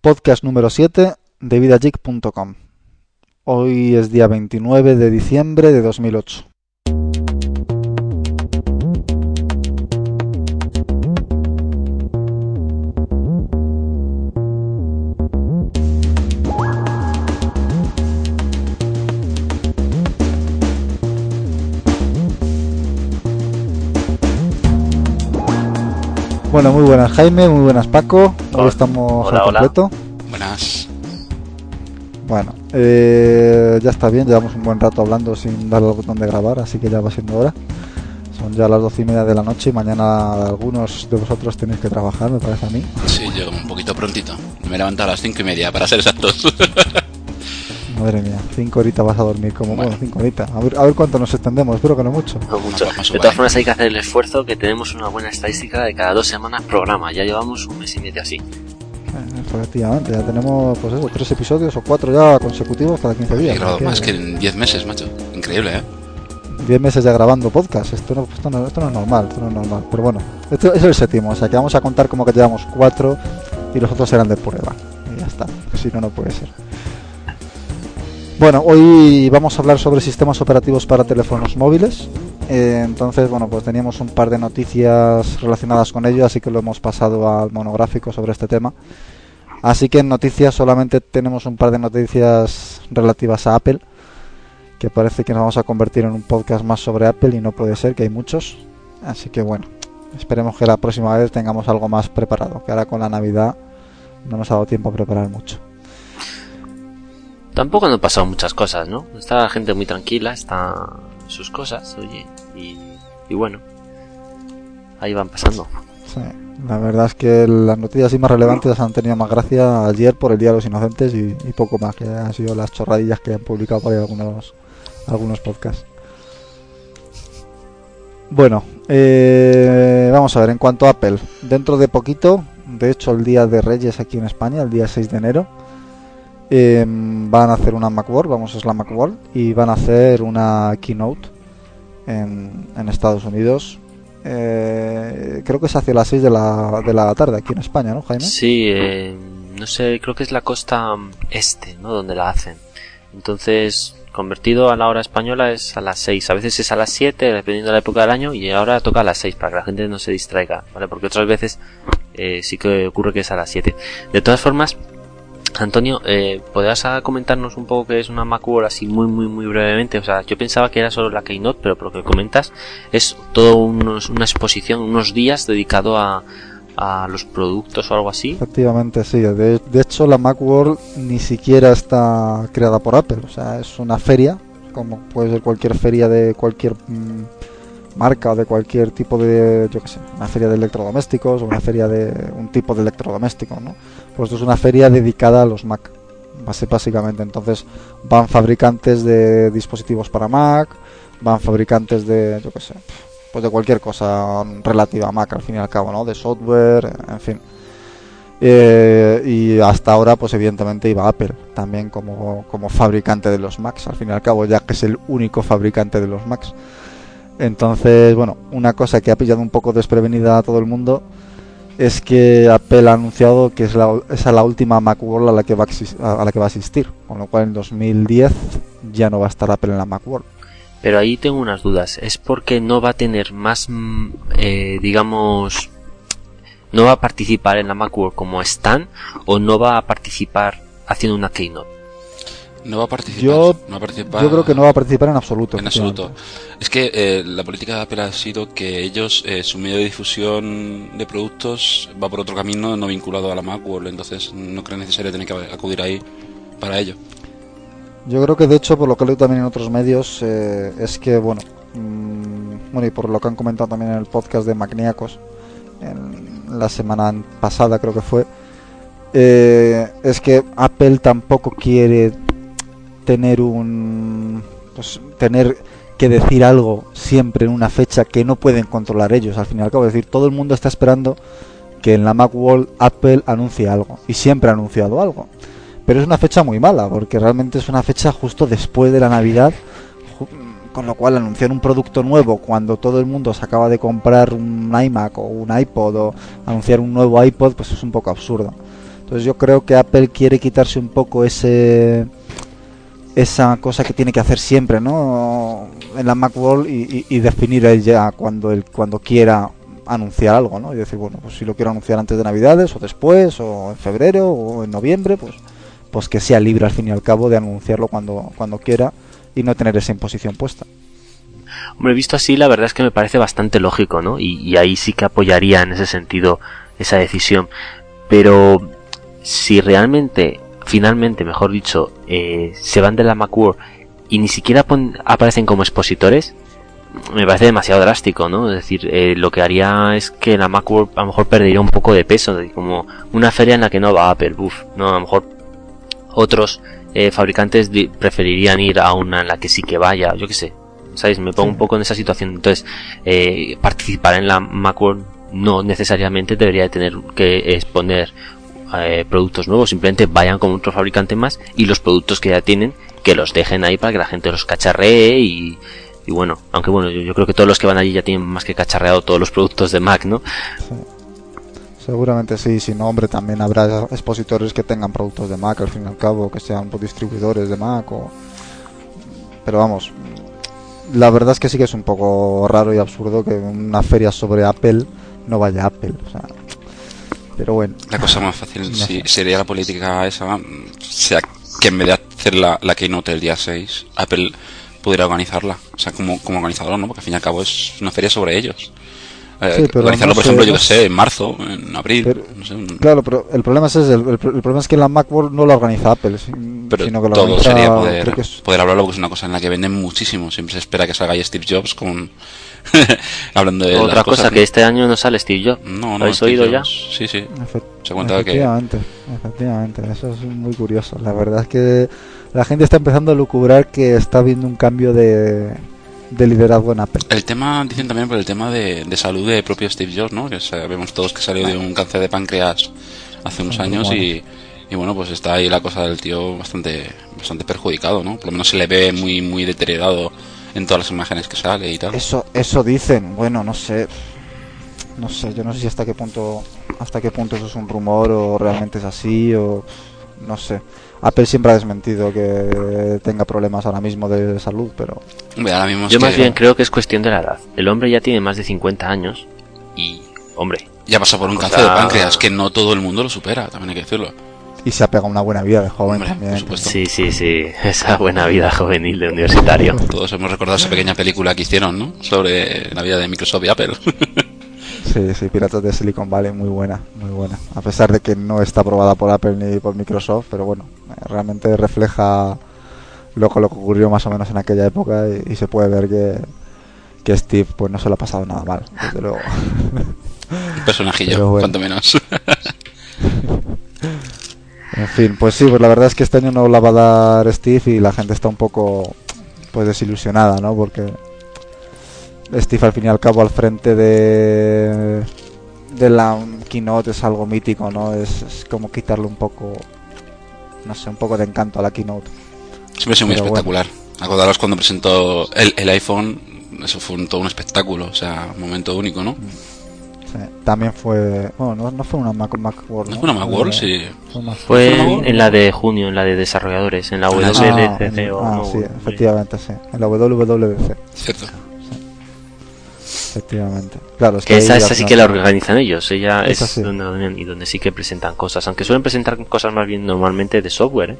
podcast número 7 de vidageek.com. Hoy es día 29 de diciembre de 2008. Bueno, muy buenas Jaime, muy buenas Paco. Hoy Hola. estamos Hola, al hola. completo. Buenas. Bueno, eh, ya está bien, llevamos un buen rato hablando sin darle al botón de grabar, así que ya va siendo hora. Son ya las doce y media de la noche y mañana algunos de vosotros tenéis que trabajar, me parece a mí. Sí, llego un poquito prontito. Me he levantado a las cinco y media, para ser exactos. Madre mía, cinco horitas vas a dormir, como bueno, Bueno. cinco horitas. A ver, a ver cuánto nos extendemos, espero que no mucho. No mucho. pues más De todas formas hay que hacer el esfuerzo que tenemos una buena estadística de cada dos semanas programa. Ya llevamos un mes y medio así. Eh, efectivamente, ya tenemos pues eso, tres episodios o cuatro ya consecutivos cada 15 He días. grabado así más que en 10 meses, macho. Increíble, ¿eh? 10 meses ya grabando podcast. Esto no, esto, no, esto no es normal, esto no es normal. Pero bueno, esto es el séptimo, o sea que vamos a contar como que llevamos cuatro y los otros serán de prueba. Y ya está, si no, no puede ser. Bueno, hoy vamos a hablar sobre sistemas operativos para teléfonos móviles. Eh, entonces, bueno, pues teníamos un par de noticias relacionadas con ello, así que lo hemos pasado al monográfico sobre este tema. Así que en noticias solamente tenemos un par de noticias relativas a Apple que parece que nos vamos a convertir en un podcast más sobre Apple y no puede ser, que hay muchos. Así que bueno, esperemos que la próxima vez tengamos algo más preparado, que ahora con la Navidad no nos ha dado tiempo a preparar mucho. Tampoco han pasado muchas cosas, ¿no? Está la gente muy tranquila, está sus cosas, oye. Y, bueno, ahí van pasando. Sí, la verdad es que las noticias más relevantes han tenido más gracia ayer por el Día de los Inocentes y, y poco más, que han sido las chorradillas que han publicado por ahí algunos, algunos podcasts. Bueno, eh, vamos a ver, en cuanto a Apple, dentro de poquito, de hecho el Día de Reyes aquí en España, el día 6 de enero, eh, van a hacer una Macworld, vamos, es la Macworld, y van a hacer una keynote en, en Estados Unidos. Eh, creo que es hacia las 6 de la, de la tarde aquí en España, ¿no, Jaime? Sí, eh, no sé, creo que es la costa este, ¿no? Donde la hacen. Entonces, convertido a la hora española es a las 6. A veces es a las 7, dependiendo de la época del año, y ahora toca a las 6 para que la gente no se distraiga, ¿vale? Porque otras veces eh, sí que ocurre que es a las 7. De todas formas, Antonio, eh, ¿podrías comentarnos un poco qué es una Macworld así muy, muy, muy brevemente? O sea, yo pensaba que era solo la Keynote, pero por lo que comentas es todo unos, una exposición, unos días dedicado a, a los productos o algo así. Efectivamente, sí. De, de hecho, la Macworld ni siquiera está creada por Apple. O sea, es una feria, como puede ser cualquier feria de cualquier mm, marca de cualquier tipo de, yo qué sé, una feria de electrodomésticos o una feria de un tipo de electrodoméstico, ¿no? Pues esto es una feria dedicada a los Mac, básicamente. Entonces, van fabricantes de dispositivos para Mac, van fabricantes de, yo qué sé, pues de cualquier cosa relativa a Mac al fin y al cabo, ¿no? De software, en fin. Eh, y hasta ahora, pues evidentemente iba Apple también como, como fabricante de los Macs, al fin y al cabo, ya que es el único fabricante de los Macs. Entonces, bueno, una cosa que ha pillado un poco desprevenida a todo el mundo es que Apple ha anunciado que es la, la última Macworld a la que va a, a la que va a asistir, con lo cual en 2010 ya no va a estar Apple en la Macworld. Pero ahí tengo unas dudas. ¿Es porque no va a tener más, mm, eh, digamos, no va a participar en la Macworld como Stan o no va a participar haciendo una Keynote? No va a participar. Yo- no va a participar Yo creo que no va a participar en absoluto. En absoluto. Es que eh, la política de Apple ha sido que ellos, eh, su medio de difusión de productos va por otro camino no vinculado a la Macworld, entonces no creo necesario tener que acudir ahí para ello. Yo creo que de hecho, por lo que leo también en otros medios, eh, es que, bueno, mm, bueno, y por lo que han comentado también en el podcast de Magníacos, en la semana pasada creo que fue, eh, es que Apple tampoco quiere tener un, pues, tener que decir algo siempre en una fecha que no pueden controlar ellos, al fin y al cabo, es decir, todo el mundo está esperando que en la Macworld Apple anuncie algo, y siempre ha anunciado algo. Pero es una fecha muy mala porque realmente es una fecha justo después de la Navidad con lo cual anunciar un producto nuevo cuando todo el mundo se acaba de comprar un iMac o un iPod o anunciar un nuevo iPod pues es un poco absurdo. Entonces yo creo que Apple quiere quitarse un poco ese esa cosa que tiene que hacer siempre, ¿no? En la Macworld y, y, definir él ya cuando él cuando quiera anunciar algo, ¿no? Y decir, bueno, pues si lo quiero anunciar antes de Navidades o después o en febrero o en noviembre, pues pues que sea libre al fin y al cabo de anunciarlo cuando cuando quiera y no tener esa imposición puesta. Hombre, visto así, la verdad es que me parece bastante lógico, ¿no? Y, y ahí sí que apoyaría en ese sentido esa decisión. Pero si realmente, finalmente, mejor dicho, eh, se van de la Macworld y ni siquiera aparecen como expositores, me parece demasiado drástico, ¿no? Es decir, eh, lo que haría es que la Macworld a lo mejor perdería un poco de peso, como una feria en la que no va Apple, uff, ¿no? A lo mejor otros eh, fabricantes preferirían ir a una en la que sí que vaya, yo qué sé, ¿sabes? Me pongo un poco en esa situación. Entonces, eh, participar en la Macworld no necesariamente debería de tener que exponer eh, productos nuevos, simplemente vayan con otro fabricante más y los productos que ya tienen que los dejen ahí para que la gente los cacharree y, bueno, aunque bueno, yo, creo que todos los que van allí ya tienen más que cacharreado todos los productos de Mac, ¿no? Seguramente sí, si no, hombre, también habrá expositores que tengan productos de Mac al fin y al cabo, que sean pues, distribuidores de Mac o... Pero vamos, la verdad es que sí que es un poco raro y absurdo que una feria sobre Apple no vaya a Apple. O sea, pero bueno. La cosa más fácil sería la política esa, sea que en vez de hacer la, la Keynote el día 6, Apple pudiera organizarla, o sea, como, como organizador, ¿no? Porque al fin y al cabo es una feria sobre ellos. Eh, organizarlo, por ejemplo, yo que sé, en marzo, en abril. no sé, Claro, pero el problema es ese, el, problema es que la Macworld no la organiza Apple, pero sino que lo todo sería poder, poder hablarlo porque es una cosa en la que venden muchísimo. Siempre se espera que salga ahí Steve Jobs con hablando de otra cosa que este año no sale Steve Jobs. No, no. ¿Lo habéis oído ya? Sí, sí. se cuenta efectivamente, que... efectivamente, eso es muy curioso. La verdad es que la gente está empezando a lucubrar que está habiendo un cambio de de liderazgo en Apple. El tema, dicen también por el tema de, salud de propio Steve Jobs, ¿no? Que sabemos todos que salió de un cáncer de páncreas hace unos años y, y, bueno, pues está ahí la cosa del tío bastante, bastante perjudicado, ¿no? Por lo menos se le ve muy, muy deteriorado en todas las imágenes que sale y tal. Eso, eso dicen, bueno, no sé, no sé, yo no sé si hasta qué punto, hasta qué punto eso es un rumor o realmente es así o no sé. Apple siempre ha desmentido que tenga problemas ahora mismo de salud, pero... Yo más bien creo que es cuestión de la edad. El hombre ya tiene más de 50 años y, hombre... Ya pasó por un cáncer de páncreas, que no todo el mundo lo supera, también hay que decirlo. Y se ha pegado una buena vida de joven también. Sí, sí, sí, esa buena vida juvenil de universitario. Todos hemos recordado esa pequeña película que hicieron, ¿no? Sobre la vida de Microsoft y Apple. Sí, sí, Piratas de Silicon Valley, muy buena, muy buena. A pesar de que no está aprobada por Apple ni por Microsoft, pero bueno, eh, realmente refleja lo, lo que ocurrió más o menos en aquella época y, se puede ver que, que, Steve pues no se lo ha pasado nada mal, desde luego. Un personajillo, cuanto menos. En fin, pues sí, pues la verdad es que este año no la va a dar Steve y la gente está un poco pues desilusionada, ¿no? Porque Steve al fin y al cabo al frente de de la keynote es algo mítico, ¿no? Es, como quitarle un poco, no sé, un poco de encanto a la keynote. Siempre ha sido muy espectacular. Acordaros cuando presentó el, el, iPhone, eso fue un, todo un espectáculo, o sea, un momento único, ¿no? Sí, también fue, bueno, no, fue una Mac, Macworld. ¿no? fue una Macworld? Sí. Fue, en la de junio, en la de desarrolladores, en la WWDC. Ah, sí, efectivamente, sí, en la WWDC. Cierto. Efectivamente. Claro, que, esa, esa sí que la organizan ellos. Ella es donde, y donde sí que presentan cosas. Aunque suelen presentar cosas más bien normalmente de software. ¿eh?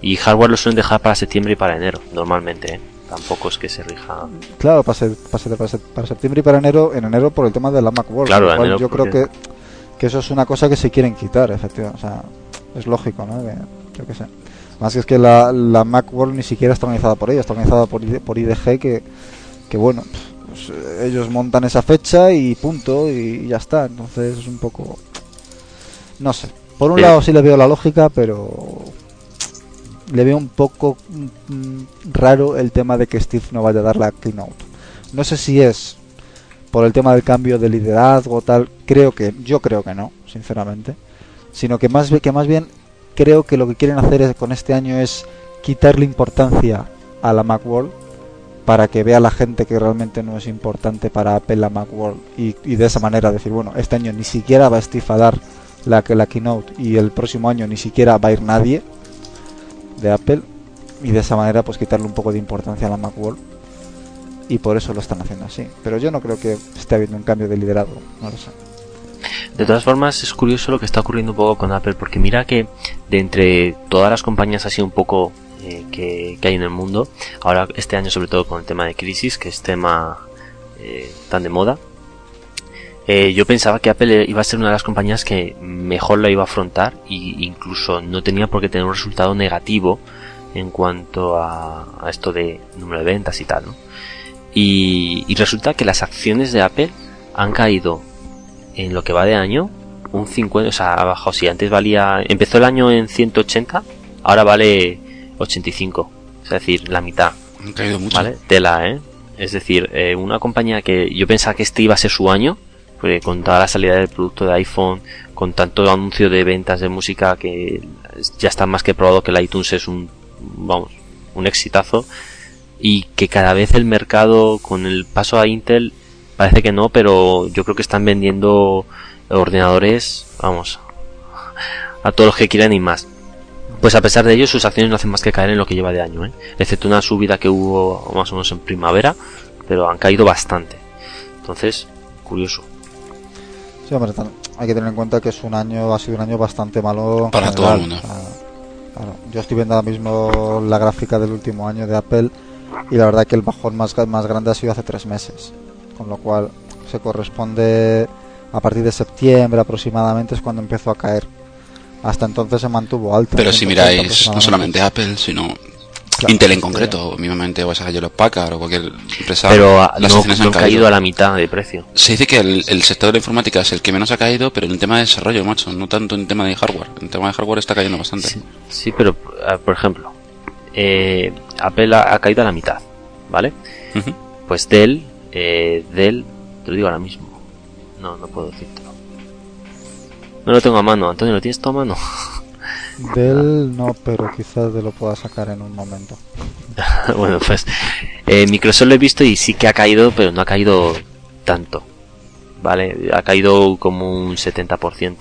Y hardware lo suelen dejar para septiembre y para enero, normalmente. ¿eh? Tampoco es que se rija. Claro, para, para, septiembre y para enero, en enero por el tema de la Macworld. Claro, yo creo que, que eso es una cosa que se quieren quitar, efectivamente. O sea, es lógico, ¿no? yo qué sé. Más que es que la, la Macworld ni siquiera está organizada por ella, está organizada por, por IDG, que, que bueno, pues, eh, ellos montan esa fecha y punto y ya está. Entonces es un poco... No sé. Por un lado sí le veo la lógica, pero le veo un poco mm, raro el tema de que Steve no vaya a dar la keynote. No sé si es por el tema del cambio de liderazgo tal, creo que yo creo que no, sinceramente, sino que más que más bien creo que lo que quieren hacer con este año es quitarle importancia a la Macworld para que vea la gente que realmente no es importante para Apple la Macworld y, y de esa manera decir, bueno, este año ni siquiera va Steve a dar la, la keynote y el próximo año ni siquiera va a ir nadie de Apple y de esa manera pues quitarle un poco de importancia a la Macworld y por eso lo están haciendo así. Pero yo no creo que esté habiendo un cambio de liderazgo, no lo sé. De todas formas, es curioso lo que está ocurriendo un poco con Apple, porque mira que de entre todas las compañías así un poco eh, que, hay en el mundo, ahora este año sobre todo con el tema de crisis, que es tema eh, tan de moda, eh, yo pensaba que Apple iba a ser una de las compañías que mejor la iba a afrontar e incluso no tenía por qué tener un resultado negativo en cuanto a, a esto de número de ventas y tal, ¿no? Y, resulta que las acciones de Apple han caído en lo que va de año un 50, o sea, ha bajado. Si antes valía, empezó el año en 180, ahora vale 85, es decir, la mitad. Han caído mucho. ¿Vale? Tela, ¿eh? Es decir, eh, una compañía que yo pensaba que este iba a ser su año, con toda la salida del producto de iPhone, con tanto anuncio de ventas de música que ya está más que probado que el iTunes es un, vamos, un exitazo y que cada vez el mercado con el paso a Intel parece que no, pero yo creo que están vendiendo ordenadores, vamos, a todos los que quieran y más. Pues a pesar de ello, sus acciones no hacen más que caer en lo que lleva de año, ¿eh? excepto una subida que hubo más o menos en primavera, pero han caído bastante. Entonces, curioso. Sí, hombre, hay que tener en cuenta que es un año, ha sido un año bastante malo para todo el mundo. yo estoy viendo ahora mismo la gráfica del último año de Apple y la verdad que el bajón más, más grande ha sido hace tres meses, con lo cual se corresponde a partir de septiembre aproximadamente es cuando empezó a caer. Hasta entonces se mantuvo alto. Pero si miráis no solamente Apple, sino Intel en concreto, mismamente o esa los Packard o cualquier empresa. Pero las no, han caído. a la mitad de precio. Se dice que el, sector de la informática es el que menos ha caído, pero en el tema de desarrollo, macho, no tanto en el tema de hardware. En el tema de hardware está cayendo bastante. sí pero, eh, por ejemplo, eh, Apple ha, caído a la mitad, ¿vale? Pues Dell, eh, Dell, te lo digo ahora mismo. No, no puedo decírtelo. No lo tengo a mano. Antonio, ¿lo tienes tú a mano? Dell no, pero quizás te lo pueda sacar en un momento. bueno, pues eh, Microsoft lo he visto y sí que ha caído, pero no ha caído tanto. ¿Vale? Ha caído como un 70%.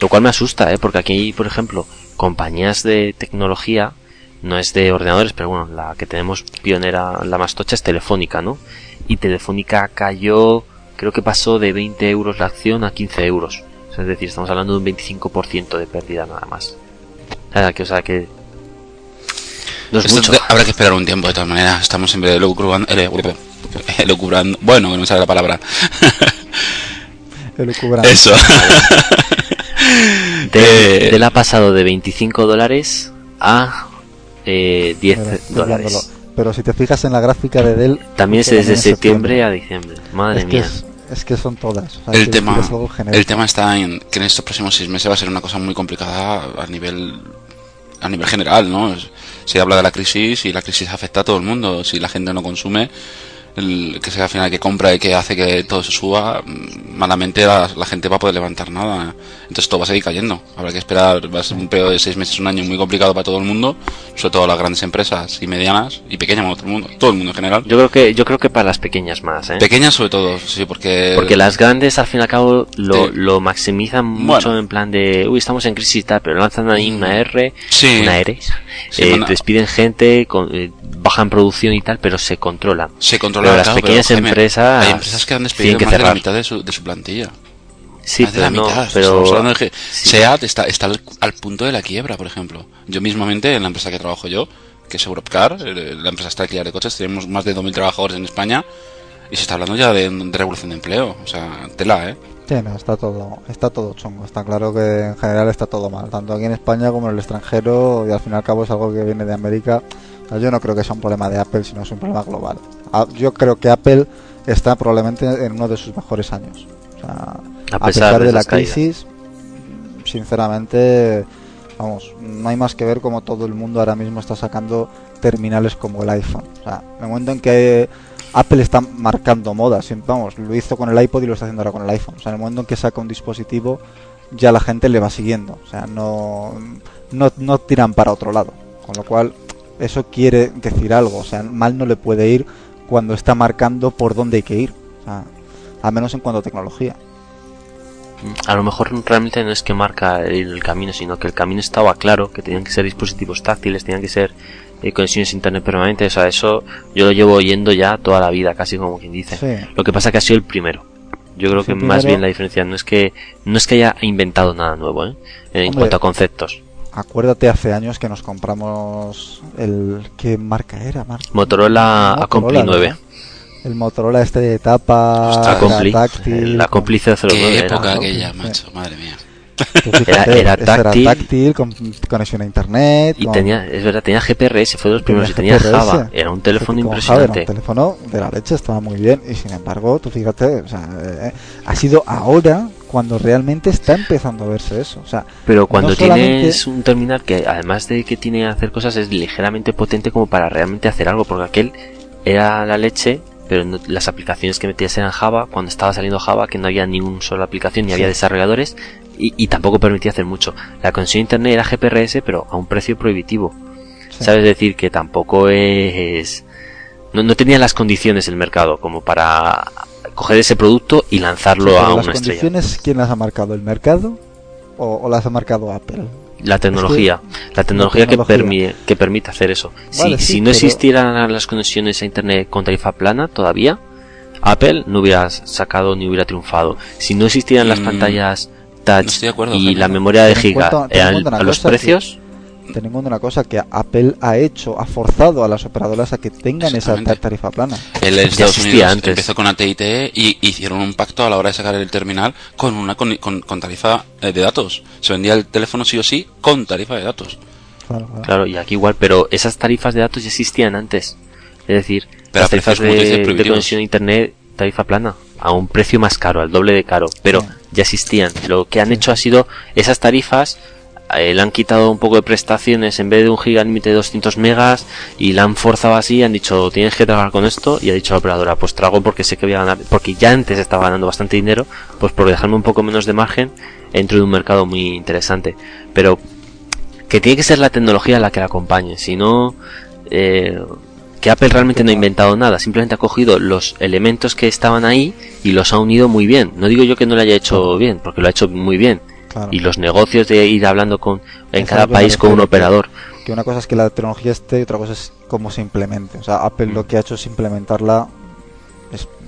Lo cual me asusta, ¿eh? Porque aquí, por ejemplo, compañías de tecnología no es de ordenadores, pero bueno, la que tenemos pionera, la más tocha es Telefónica, ¿no? Y Telefónica cayó, creo que pasó de 20 euros la acción a 15 euros. Es decir, estamos hablando de un 25% de pérdida nada más. O sea, que, o sea, que no es mucho. habrá que esperar un tiempo de todas maneras. Estamos siempre eh, lucubrando, lucubrando, bueno, que no sabe la palabra. Eso. De, de la ha pasado de 25 dólares a eh, 10 dólares. Pero si te fijas en la gráfica de Dell... También es desde septiembre, a diciembre. Madre mía. Es, que son todas. el, tema, el tema está en que en estos próximos seis meses va a ser una cosa muy complicada a nivel a nivel general, ¿no? Se habla de la crisis y la crisis afecta a todo el mundo. Si la gente no consume, el que sea al final que compra y que hace que todo se suba, mm, malamente la, gente va a poder levantar nada. Entonces todo va a seguir cayendo. Habrá que esperar, va a ser un periodo de seis meses, un año muy complicado para todo el mundo, sobre todo las grandes empresas y medianas y pequeñas, todo el mundo, todo el mundo en general. Yo creo que, yo creo que para las pequeñas más, ¿eh? Pequeñas sobre todo, sí, porque... Porque las grandes al fin y al cabo lo, lo maximizan mucho en plan de, uy, estamos en crisis y tal, pero lanzan ahí una R, una R, eh, despiden gente, con, eh, bajan producción y tal, pero se controla. Se controla. las pequeñas empresas. Hay empresas que han despedido más de la mitad de su, de su plantilla. Sí, más de la mitad. pero SEAT está, está al, punto de la quiebra, por ejemplo. Yo mismamente, en la empresa que trabajo yo, que es Europcar, eh, la empresa está de coches, tenemos más de 2.000 trabajadores en España y se está hablando ya de, revolución de empleo. O sea, tela, ¿eh? Sí, está todo, está todo chungo. Está claro que en general está todo mal, tanto aquí en España como en el extranjero, y al fin y al cabo es algo que viene de América yo no creo que sea un problema de Apple, sino es un problema global. Ah, yo creo que Apple está probablemente en uno de sus mejores años. a, pesar, de, la crisis, sinceramente, vamos, no hay más que ver como todo el mundo ahora mismo está sacando terminales como el iPhone. O sea, en el momento en que Apple está marcando moda, vamos, lo hizo con el iPod y lo está haciendo ahora con el iPhone. O sea, en el momento en que saca un dispositivo, ya la gente le va siguiendo. O sea, no, no, no tiran para otro lado. Con lo cual, eso quiere decir algo. O sea, mal no le puede ir cuando está marcando por dónde hay que ir. O sea, al menos en cuanto a tecnología. a lo mejor realmente no es que marca el, camino, sino que el camino estaba claro, que tenían que ser dispositivos táctiles, tenían que ser eh, conexiones internet permanentes, o sea, eso yo lo llevo oyendo ya toda la vida, casi como quien dice. Lo que pasa que ha sido el primero. Yo creo que más bien la diferencia no es que no es que haya inventado nada nuevo, ¿eh? en cuanto a conceptos. Acuérdate hace años que nos compramos el qué marca era, Motorola, Acompli 9 el Motorola este de tapa táctil. La cómplice 09. Qué época aquella, macho, madre mía. Era, táctil, con conexión a internet. Y tenía, es verdad, tenía GPRS, fue de los primeros, y tenía Java. Era un teléfono impresionante. era un teléfono de la leche, estaba muy bien. Y sin embargo, tú fíjate, o sea, eh, ha sido ahora cuando realmente está empezando a verse eso. O sea, Pero cuando tienes un terminal que, además de que tiene que hacer cosas, es ligeramente potente como para realmente hacer algo, porque aquel era la leche pero las aplicaciones que metías eran Java, cuando estaba saliendo Java, que no había ninguna sola aplicación, ni había desarrolladores, y, tampoco permitía hacer mucho. La conexión a internet era GPRS, pero a un precio prohibitivo. ¿Sabes decir? Que tampoco es... No, no tenía las condiciones el mercado como para coger ese producto y lanzarlo a una estrella. ¿Las condiciones quién las ha marcado? ¿El mercado o las ha marcado Apple? La tecnología, la tecnología, Que, que permite hacer eso. si, no existieran las conexiones a Internet con tarifa plana todavía, Apple no hubiera sacado ni hubiera triunfado. Si no existieran las mm, pantallas touch y la memoria de giga a los precios, ten en cuenta una cosa que Apple ha hecho, ha forzado a las operadoras a que tengan esa tarifa plana. El Estados Unidos antes. empezó con AT&T y hicieron un pacto a la hora de sacar el terminal con una con, tarifa eh, de datos. Se vendía el teléfono sí o sí con tarifa de datos. Claro, y aquí igual, pero esas tarifas de datos ya existían antes. Es decir, las tarifas de, conexión a internet, tarifa plana, a un precio más caro, al doble de caro, pero ya existían. Lo que han hecho ha sido esas tarifas eh, le han quitado un poco de prestaciones en vez de un giga límite de 200 megas y la han forzado así han dicho tienes que trabajar con esto y ha dicho la operadora pues trago porque sé que voy a ganar porque ya antes estaba ganando bastante dinero pues por dejarme un poco menos de margen entro en un mercado muy interesante pero que tiene que ser la tecnología la que la acompañe si no eh, que Apple realmente no ha inventado nada, simplemente ha cogido los elementos que estaban ahí y los ha unido muy bien. No digo yo que no lo haya hecho bien, porque lo ha hecho muy bien, y los negocios de ir hablando con en cada país con un operador. Que una cosa es que la tecnología esté y otra cosa es cómo se implemente. O sea, Apple lo que ha hecho es implementarla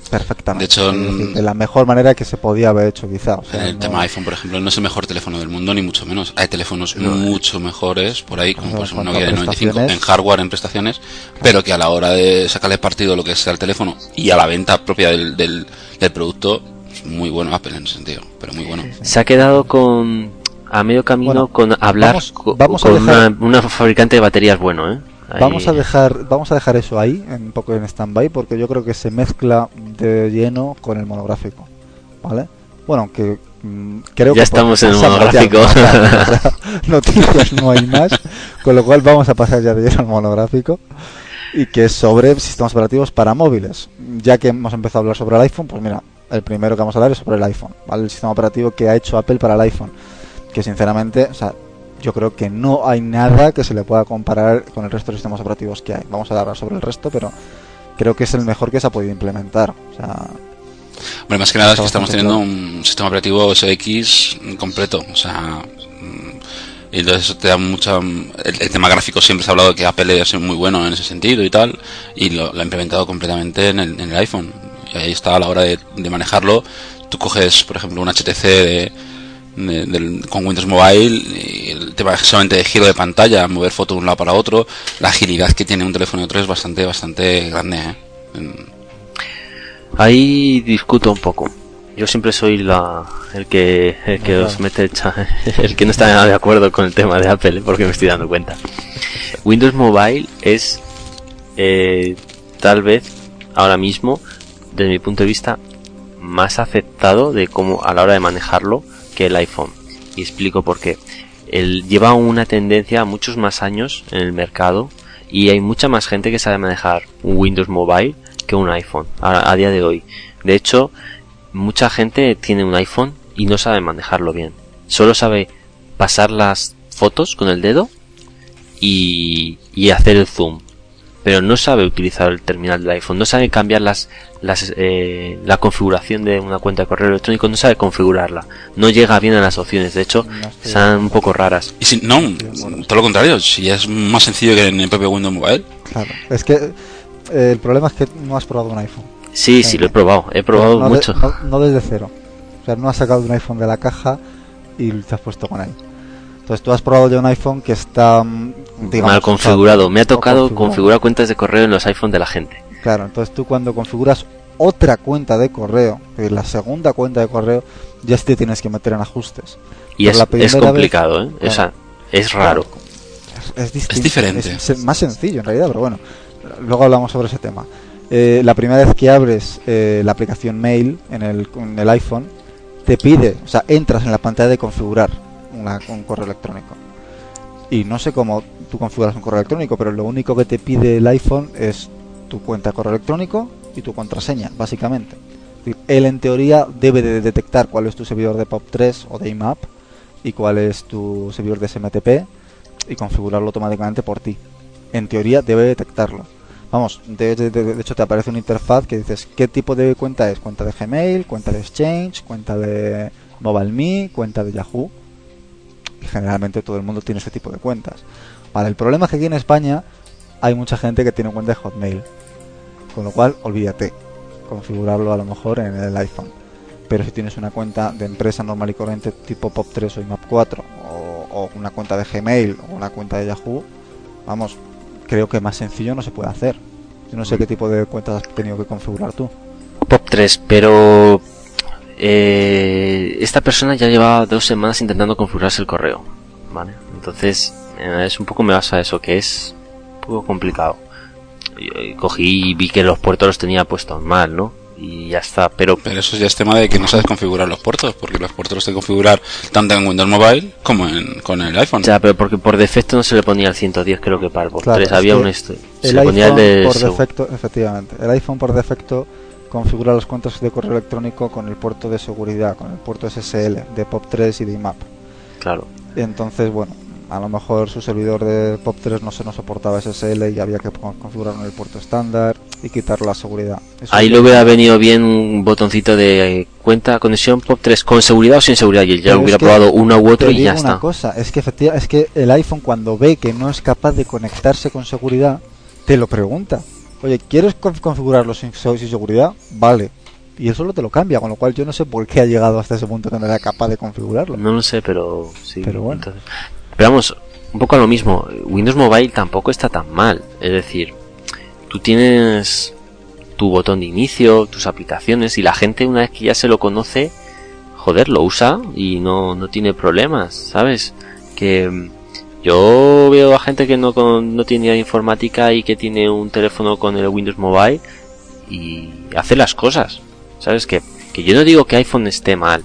perfectamente. De hecho, de la mejor manera que se podía haber hecho, quizá. el tema iPhone, por ejemplo, no es el mejor teléfono del mundo, ni mucho menos. Hay teléfonos mucho mejores por ahí, como por ejemplo Nokia de 95, en hardware, en prestaciones, pero que a la hora de sacarle partido lo que sea el teléfono y a la venta propia del, del, del producto, muy bueno Apple en ese sentido, pero muy bueno. Se ha quedado con a medio camino con hablar vamos, con una, fabricante de baterías bueno, ¿eh? Vamos a dejar vamos a dejar eso ahí, un poco en stand-by, porque yo creo que se mezcla de lleno con el monográfico, ¿vale? Bueno, aunque mm, creo ya estamos en el monográfico. noticias no hay más, con lo cual vamos a pasar ya de lleno al monográfico y que es sobre sistemas operativos para móviles. Ya que hemos empezado a hablar sobre el iPhone, pues mira, el primero que vamos a hablar es sobre el iPhone, el sistema operativo que ha hecho Apple para el iPhone, que sinceramente, o sea, yo creo que no hay nada que se le pueda comparar con el resto de sistemas operativos que hay. Vamos a hablar sobre el resto, pero creo que es el mejor que se ha podido implementar. O sea, bueno, más que nada es que estamos teniendo un sistema operativo OS X completo, o sea, mm, y entonces eso te da mucha... El, tema gráfico siempre se ha hablado de que Apple es muy bueno en ese sentido y tal, y lo, ha implementado completamente en el, en el iPhone. Y ahí está a la hora de, manejarlo. Tú coges, por ejemplo, un HTC de, con Windows Mobile y el tema solamente de giro de pantalla, mover fotos de un lado para otro, la agilidad que tiene un teléfono de otro es bastante, bastante grande. ¿eh? Ahí discuto un poco. Yo siempre soy la, el que, el que os mete el que no está de acuerdo con el tema de Apple, ¿eh? porque me estoy dando cuenta. Windows Mobile es eh, tal vez ahora mismo desde mi punto de vista, más aceptado de cómo a la hora de manejarlo que el iPhone. Y explico por qué. Lleva una tendencia a muchos más años en el mercado y hay mucha más gente que sabe manejar un Windows Mobile que un iPhone a, día de hoy. De hecho, mucha gente tiene un iPhone y no sabe manejarlo bien. Solo sabe pasar las fotos con el dedo y, y hacer el zoom pero no sabe utilizar el terminal del iPhone, no sabe cambiar las, las, eh, la configuración de una cuenta de correo electrónico, no sabe configurarla, no llega bien a las opciones, de hecho, son un poco raras. Y si, no, todo lo contrario, si es más sencillo que en el propio Windows Mobile. Claro, es que eh, el problema es que no has probado un iPhone. Sí, sí, lo he probado, he probado mucho. no, desde cero, o sea, no has sacado un iPhone de la caja y te has puesto con él. Entonces tú has probado ya un iPhone que está mm, mal configurado. Me ha tocado configurar cuentas de correo en los iPhones de la gente. Claro, entonces tú cuando configuras otra cuenta de correo, la segunda cuenta de correo, ya te tienes que meter en ajustes. Y es, es, complicado, ¿eh? o sea, es raro. Es, es, diferente. Es, más sencillo en realidad, pero bueno, luego hablamos sobre ese tema. Eh, la primera vez que abres eh, la aplicación Mail en el, en el iPhone, te pide, o sea, entras en la pantalla de configurar un correo electrónico. Y no sé cómo tú configuras un correo electrónico, pero lo único que te pide el iPhone es tu cuenta de correo electrónico y tu contraseña, básicamente. Él en teoría debe de detectar cuál es tu servidor de POP3 o de IMAP y cuál es tu servidor de SMTP y configurarlo automáticamente por ti. En teoría debe detectarlo. Vamos, de, de, hecho te aparece una interfaz que dices qué tipo de cuenta es, cuenta de Gmail, cuenta de Exchange, cuenta de MobileMe, cuenta de Yahoo generalmente todo el mundo tiene ese tipo de cuentas. Vale, el problema es que aquí en España hay mucha gente que tiene cuenta de Hotmail, con lo cual olvídate configurarlo a lo mejor en el iPhone. Pero si tienes una cuenta de empresa normal y corriente tipo POP3 o IMAP4 o, una cuenta de Gmail o una cuenta de Yahoo, vamos, creo que más sencillo no se puede hacer. Yo no sé qué tipo de cuentas has tenido que configurar tú. POP3, pero eh, esta persona ya llevaba dos semanas intentando configurarse el correo, ¿vale? Entonces, eh, es un poco me basa eso, que es un poco complicado. cogí y vi que los puertos los tenía puestos mal, ¿no? Y ya está, pero... Pero eso ya es tema de que no sabes configurar los puertos, porque los puertos los que configurar tanto en Windows Mobile como en, con el iPhone. Ya, pero porque por defecto no se le ponía el 110, creo que para el por había un... Este, el iPhone por defecto, efectivamente, el iPhone por defecto configura las cuentas de correo electrónico con el puerto de seguridad, con el puerto SSL de POP3 y de IMAP. Claro. Entonces, bueno, a lo mejor su servidor de POP3 no se nos soportaba SSL y había que configurar en el puerto estándar y quitar la seguridad. Ahí le hubiera venido bien un botoncito de cuenta conexión POP3 con seguridad o sin seguridad y ya hubiera probado uno u otro y ya una cosa, es que efectivamente, es que el iPhone cuando ve que no es capaz de conectarse con seguridad, te lo pregunta. Oye, ¿quieres configurarlo sin, seguridad? Vale. Y eso solo te lo cambia, con lo cual yo no sé por qué ha llegado hasta ese punto de no era capaz de configurarlo. No lo sé, pero sí. Pero bueno. pero vamos, un poco a lo mismo. Windows Mobile tampoco está tan mal. Es decir, tú tienes tu botón de inicio, tus aplicaciones, y la gente una vez que ya se lo conoce, joder, lo usa y no, no tiene problemas, ¿sabes? Que yo veo a gente que no, no tiene informática y que tiene un teléfono con el Windows Mobile y hace las cosas. ¿Sabes? Que, que yo no digo que iPhone esté mal,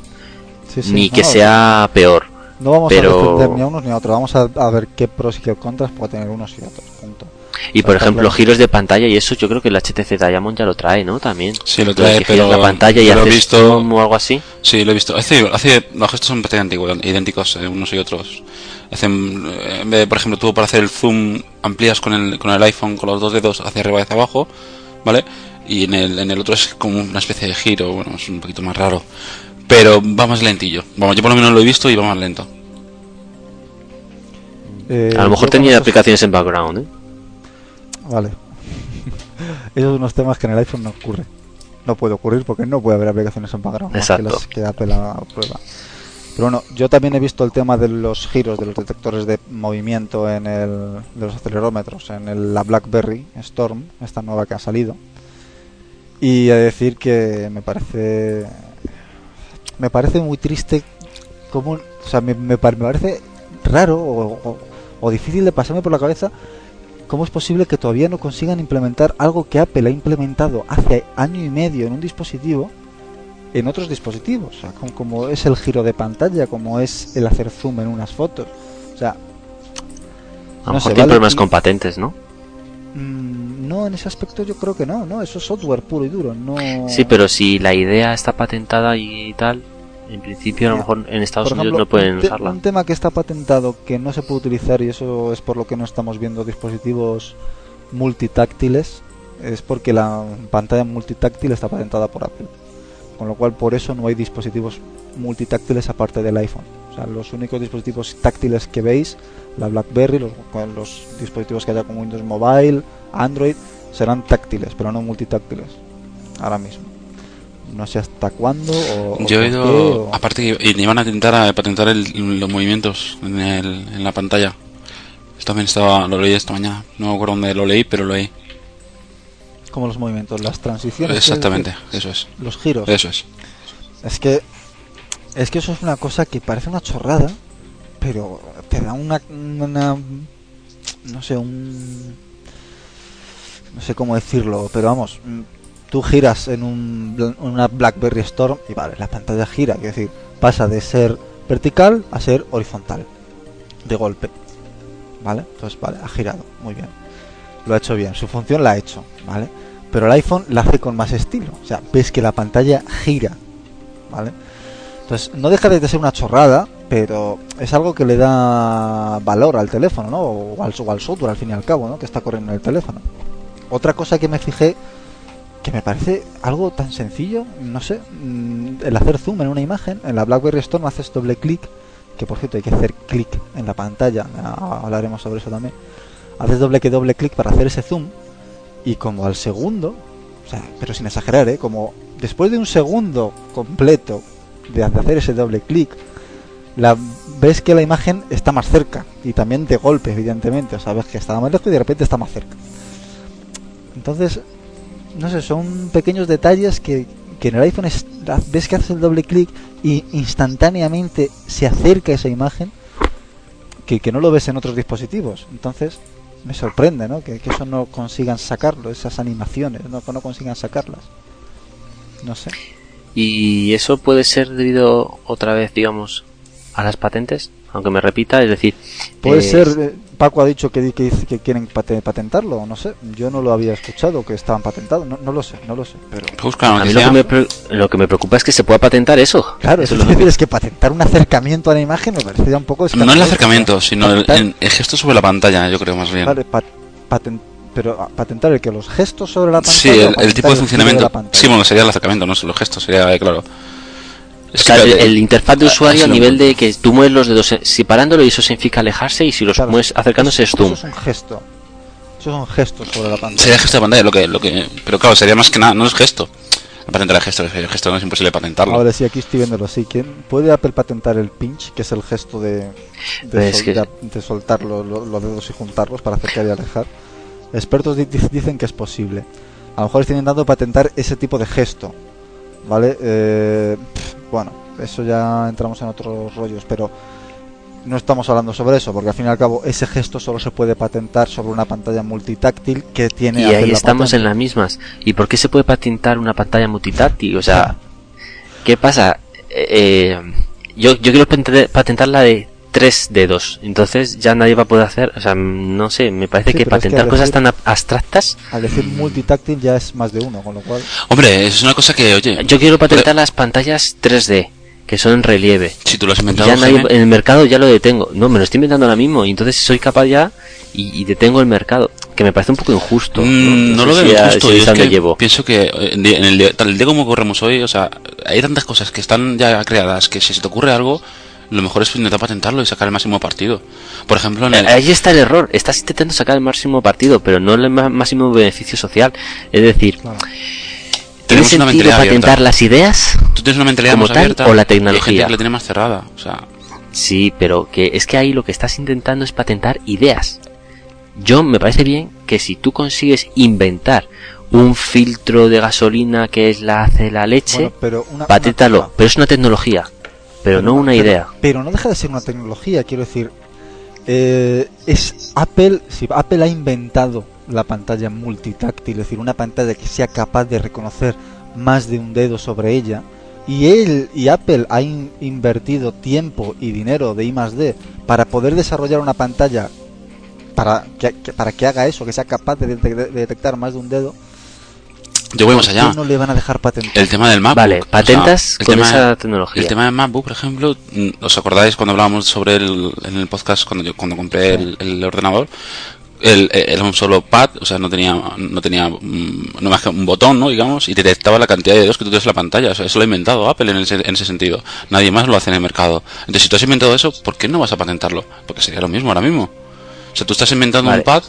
ni que sea peor. No vamos a defender ni a unos ni a otros, vamos a, ver qué pros y qué contras puede tener unos y otros. Punto. Y por ejemplo, giros de pantalla y eso yo creo que el HTC Diamond ya lo trae, ¿no? También. Sí, lo trae, pero la pantalla y lo he visto o algo así. Sí, lo he visto. Hace, hace los gestos son prácticamente idénticos eh, unos y otros. Hacen, eh, en vez de, por ejemplo, tú para hacer el zoom amplías con el, con el iPhone con los dos dedos hacia arriba y hacia abajo, ¿vale? Y en el, en el otro es como una especie de giro, bueno, es un poquito más raro. Pero va más lentillo. Vamos, yo por lo menos lo he visto y va más lento. Eh, a lo mejor tenía aplicaciones en background, ¿eh? Vale. Esos son unos temas que en el iPhone no ocurre. No puede ocurrir porque no puede haber aplicaciones en background. Exacto. Que, las, que. Pero bueno, yo también he visto el tema de los giros de los detectores de movimiento en el, de los acelerómetros en el, la BlackBerry Storm, esta nueva que ha salido. Y a decir que me parece me parece muy triste como o sea, me, me, parece raro o, o difícil de pasarme por la cabeza ¿Cómo es posible que todavía no consigan implementar algo que Apple ha implementado hace año y medio en un dispositivo en otros dispositivos? O sea, como, es el giro de pantalla, como es el hacer zoom en unas fotos. O sea, a lo mejor tiene problemas con patentes, ¿no? Mm, no, en ese aspecto yo creo que no, no, eso es software puro y duro, no. Sí, pero si la idea está patentada y tal, en principio, a lo mejor en Estados Unidos no pueden usarla. Un tema que está patentado que no se puede utilizar y eso es por lo que no estamos viendo dispositivos multitáctiles es porque la pantalla multitáctil está patentada por Apple. Con lo cual por eso no hay dispositivos multitáctiles aparte del iPhone. O sea, los únicos dispositivos táctiles que veis, la BlackBerry, los, los dispositivos que haya con Windows Mobile, Android, serán táctiles, pero no multitáctiles. Ahora mismo. No sé hasta cuándo o... Yo he oído... Aparte que iban a intentar a patentar los movimientos en, el, en la pantalla. Esto también estaba, lo leí esta mañana. No me acuerdo dónde lo leí, pero lo leí. Como los movimientos, las transiciones. Exactamente, eso es. Los giros. Eso es. Es que es que eso es una cosa que parece una chorrada, pero te da una, una no sé, un no sé cómo decirlo, pero vamos, tú giras en un, una BlackBerry Storm y vale, la pantalla gira, es decir, pasa de ser vertical a ser horizontal, de golpe, ¿vale? Entonces, vale, ha girado, muy bien, lo ha hecho bien, su función la ha hecho, ¿vale? Pero el iPhone la hace con más estilo, o sea, ves que la pantalla gira, ¿vale? Entonces, no deja de ser una chorrada, pero es algo que le da valor al teléfono, ¿no? O al, software, al fin y al cabo, ¿no? Que está corriendo en el teléfono. Otra cosa que me fijé, que me parece algo tan sencillo, no sé, mm, el hacer zoom en una imagen, en la BlackBerry Storm haces doble clic, que por cierto hay que hacer clic en la pantalla, hablaremos sobre eso también. Haces doble que doble clic para hacer ese zoom, y como al segundo, o sea, pero sin exagerar, ¿eh? Como después de un segundo completo de hacer ese doble clic, la ves que la imagen está más cerca y también de golpe, evidentemente, o sea, ves que estaba más lejos y de repente está más cerca. Entonces, no sé, son pequeños detalles que, que en el iPhone es, ves que haces el doble clic y instantáneamente se acerca esa imagen que, que no lo ves en otros dispositivos. Entonces, me sorprende, ¿no? Que, eso no consigan sacarlo, esas animaciones, ¿no? que no consigan sacarlas. No sé. Y eso puede ser debido otra vez, digamos, a las patentes, aunque me repita, es decir... Puede eh, ser, eh, Paco ha dicho que, que, que quieren patentarlo, no sé, yo no lo había escuchado, que estaban patentados, no, no lo sé, no lo sé, pero... a mí lo que, me, lo que, me, preocupa es que se pueda patentar eso. Claro, eso es lo que es que patentar un acercamiento a la imagen me parecía un poco... No el acercamiento, sino el, gesto sobre la pantalla, yo creo más bien. Vale, pero patentar el que los gestos sobre la pantalla. Sí, el, tipo de funcionamiento. sí, bueno, sería el acercamiento, no los gestos, sería claro. El, interfaz de usuario a nivel de que tú mueves los dedos separándolo y eso significa alejarse y si los mueves acercándose es zoom. Eso es un gesto. Eso son gestos sobre la pantalla. Sería gesto de pantalla, lo que, lo que, pero claro, sería más que nada, no es gesto. Patentar el gesto, el gesto no es imposible patentarlo. Ahora sí, aquí estoy viéndolo así. ¿Quién puede Apple patentar el pinch, que es el gesto de, de, de, soltar los, los dedos y juntarlos para acercar y alejar? Expertos dicen que es posible. A lo mejor están intentando patentar ese tipo de gesto. ¿Vale? Eh, bueno, eso ya entramos en otros rollos, pero no estamos hablando sobre eso, porque al fin y al cabo ese gesto solo se puede patentar sobre una pantalla multitáctil que tiene... Y ahí estamos en las mismas. ¿Y por qué se puede patentar una pantalla multitáctil? O sea, ¿qué pasa? Eh, eh, yo, yo quiero patentar la de tres dedos. Entonces ya nadie va a poder hacer, o sea, no sé, me parece que patentar cosas tan abstractas. Al decir multitáctil ya es más de uno, con lo cual. Hombre, es una cosa que, oye. Yo quiero patentar las pantallas 3D, que son en relieve. Si tú lo has inventado. Ya nadie, en el mercado ya lo detengo. No, me lo estoy inventando ahora mismo, y entonces soy capaz ya y, detengo el mercado. Que me parece un poco injusto. no, mm, lo veo injusto. llevo. Pienso que en el, tal día como corremos hoy, o sea, hay tantas cosas que están ya creadas que si se te ocurre algo lo mejor es intentar patentarlo y sacar el máximo partido. Por ejemplo, en ahí está el error. Estás intentando sacar el máximo partido, pero no el máximo beneficio social. Es decir, ¿tiene sentido patentar las ideas? Tú tienes una mentalidad más abierta o la tecnología. que la tiene más cerrada. O sea, sí, pero que es que ahí lo que estás intentando es patentar ideas. Yo me parece bien que si tú consigues inventar un filtro de gasolina que es la hace la leche, pero paténtalo, pero es una tecnología pero, no una idea. Pero no deja de ser una tecnología, quiero decir. Eh, es Apple, si Apple ha inventado la pantalla multitáctil, es decir, una pantalla que sea capaz de reconocer más de un dedo sobre ella, y él y Apple ha invertido tiempo y dinero de I D para poder desarrollar una pantalla para que, para que haga eso, que sea capaz de detectar más de un dedo, yo voy más allá. no le van a dejar patentar? El tema del MacBook. Vale, patentas con esa tecnología. El tema del MacBook, por ejemplo, ¿os acordáis cuando hablábamos sobre el, en el podcast, cuando yo cuando compré el, ordenador? el, era un solo pad, o sea, no tenía, no tenía mm, no más que un botón, ¿no? Digamos, y detectaba la cantidad de dedos que tú tienes en la pantalla. O sea, eso lo ha inventado Apple en ese, en ese sentido. Nadie más lo hace en el mercado. Entonces, si tú has inventado eso, ¿por qué no vas a patentarlo? Porque sería lo mismo ahora mismo. O sea, tú estás inventando un pad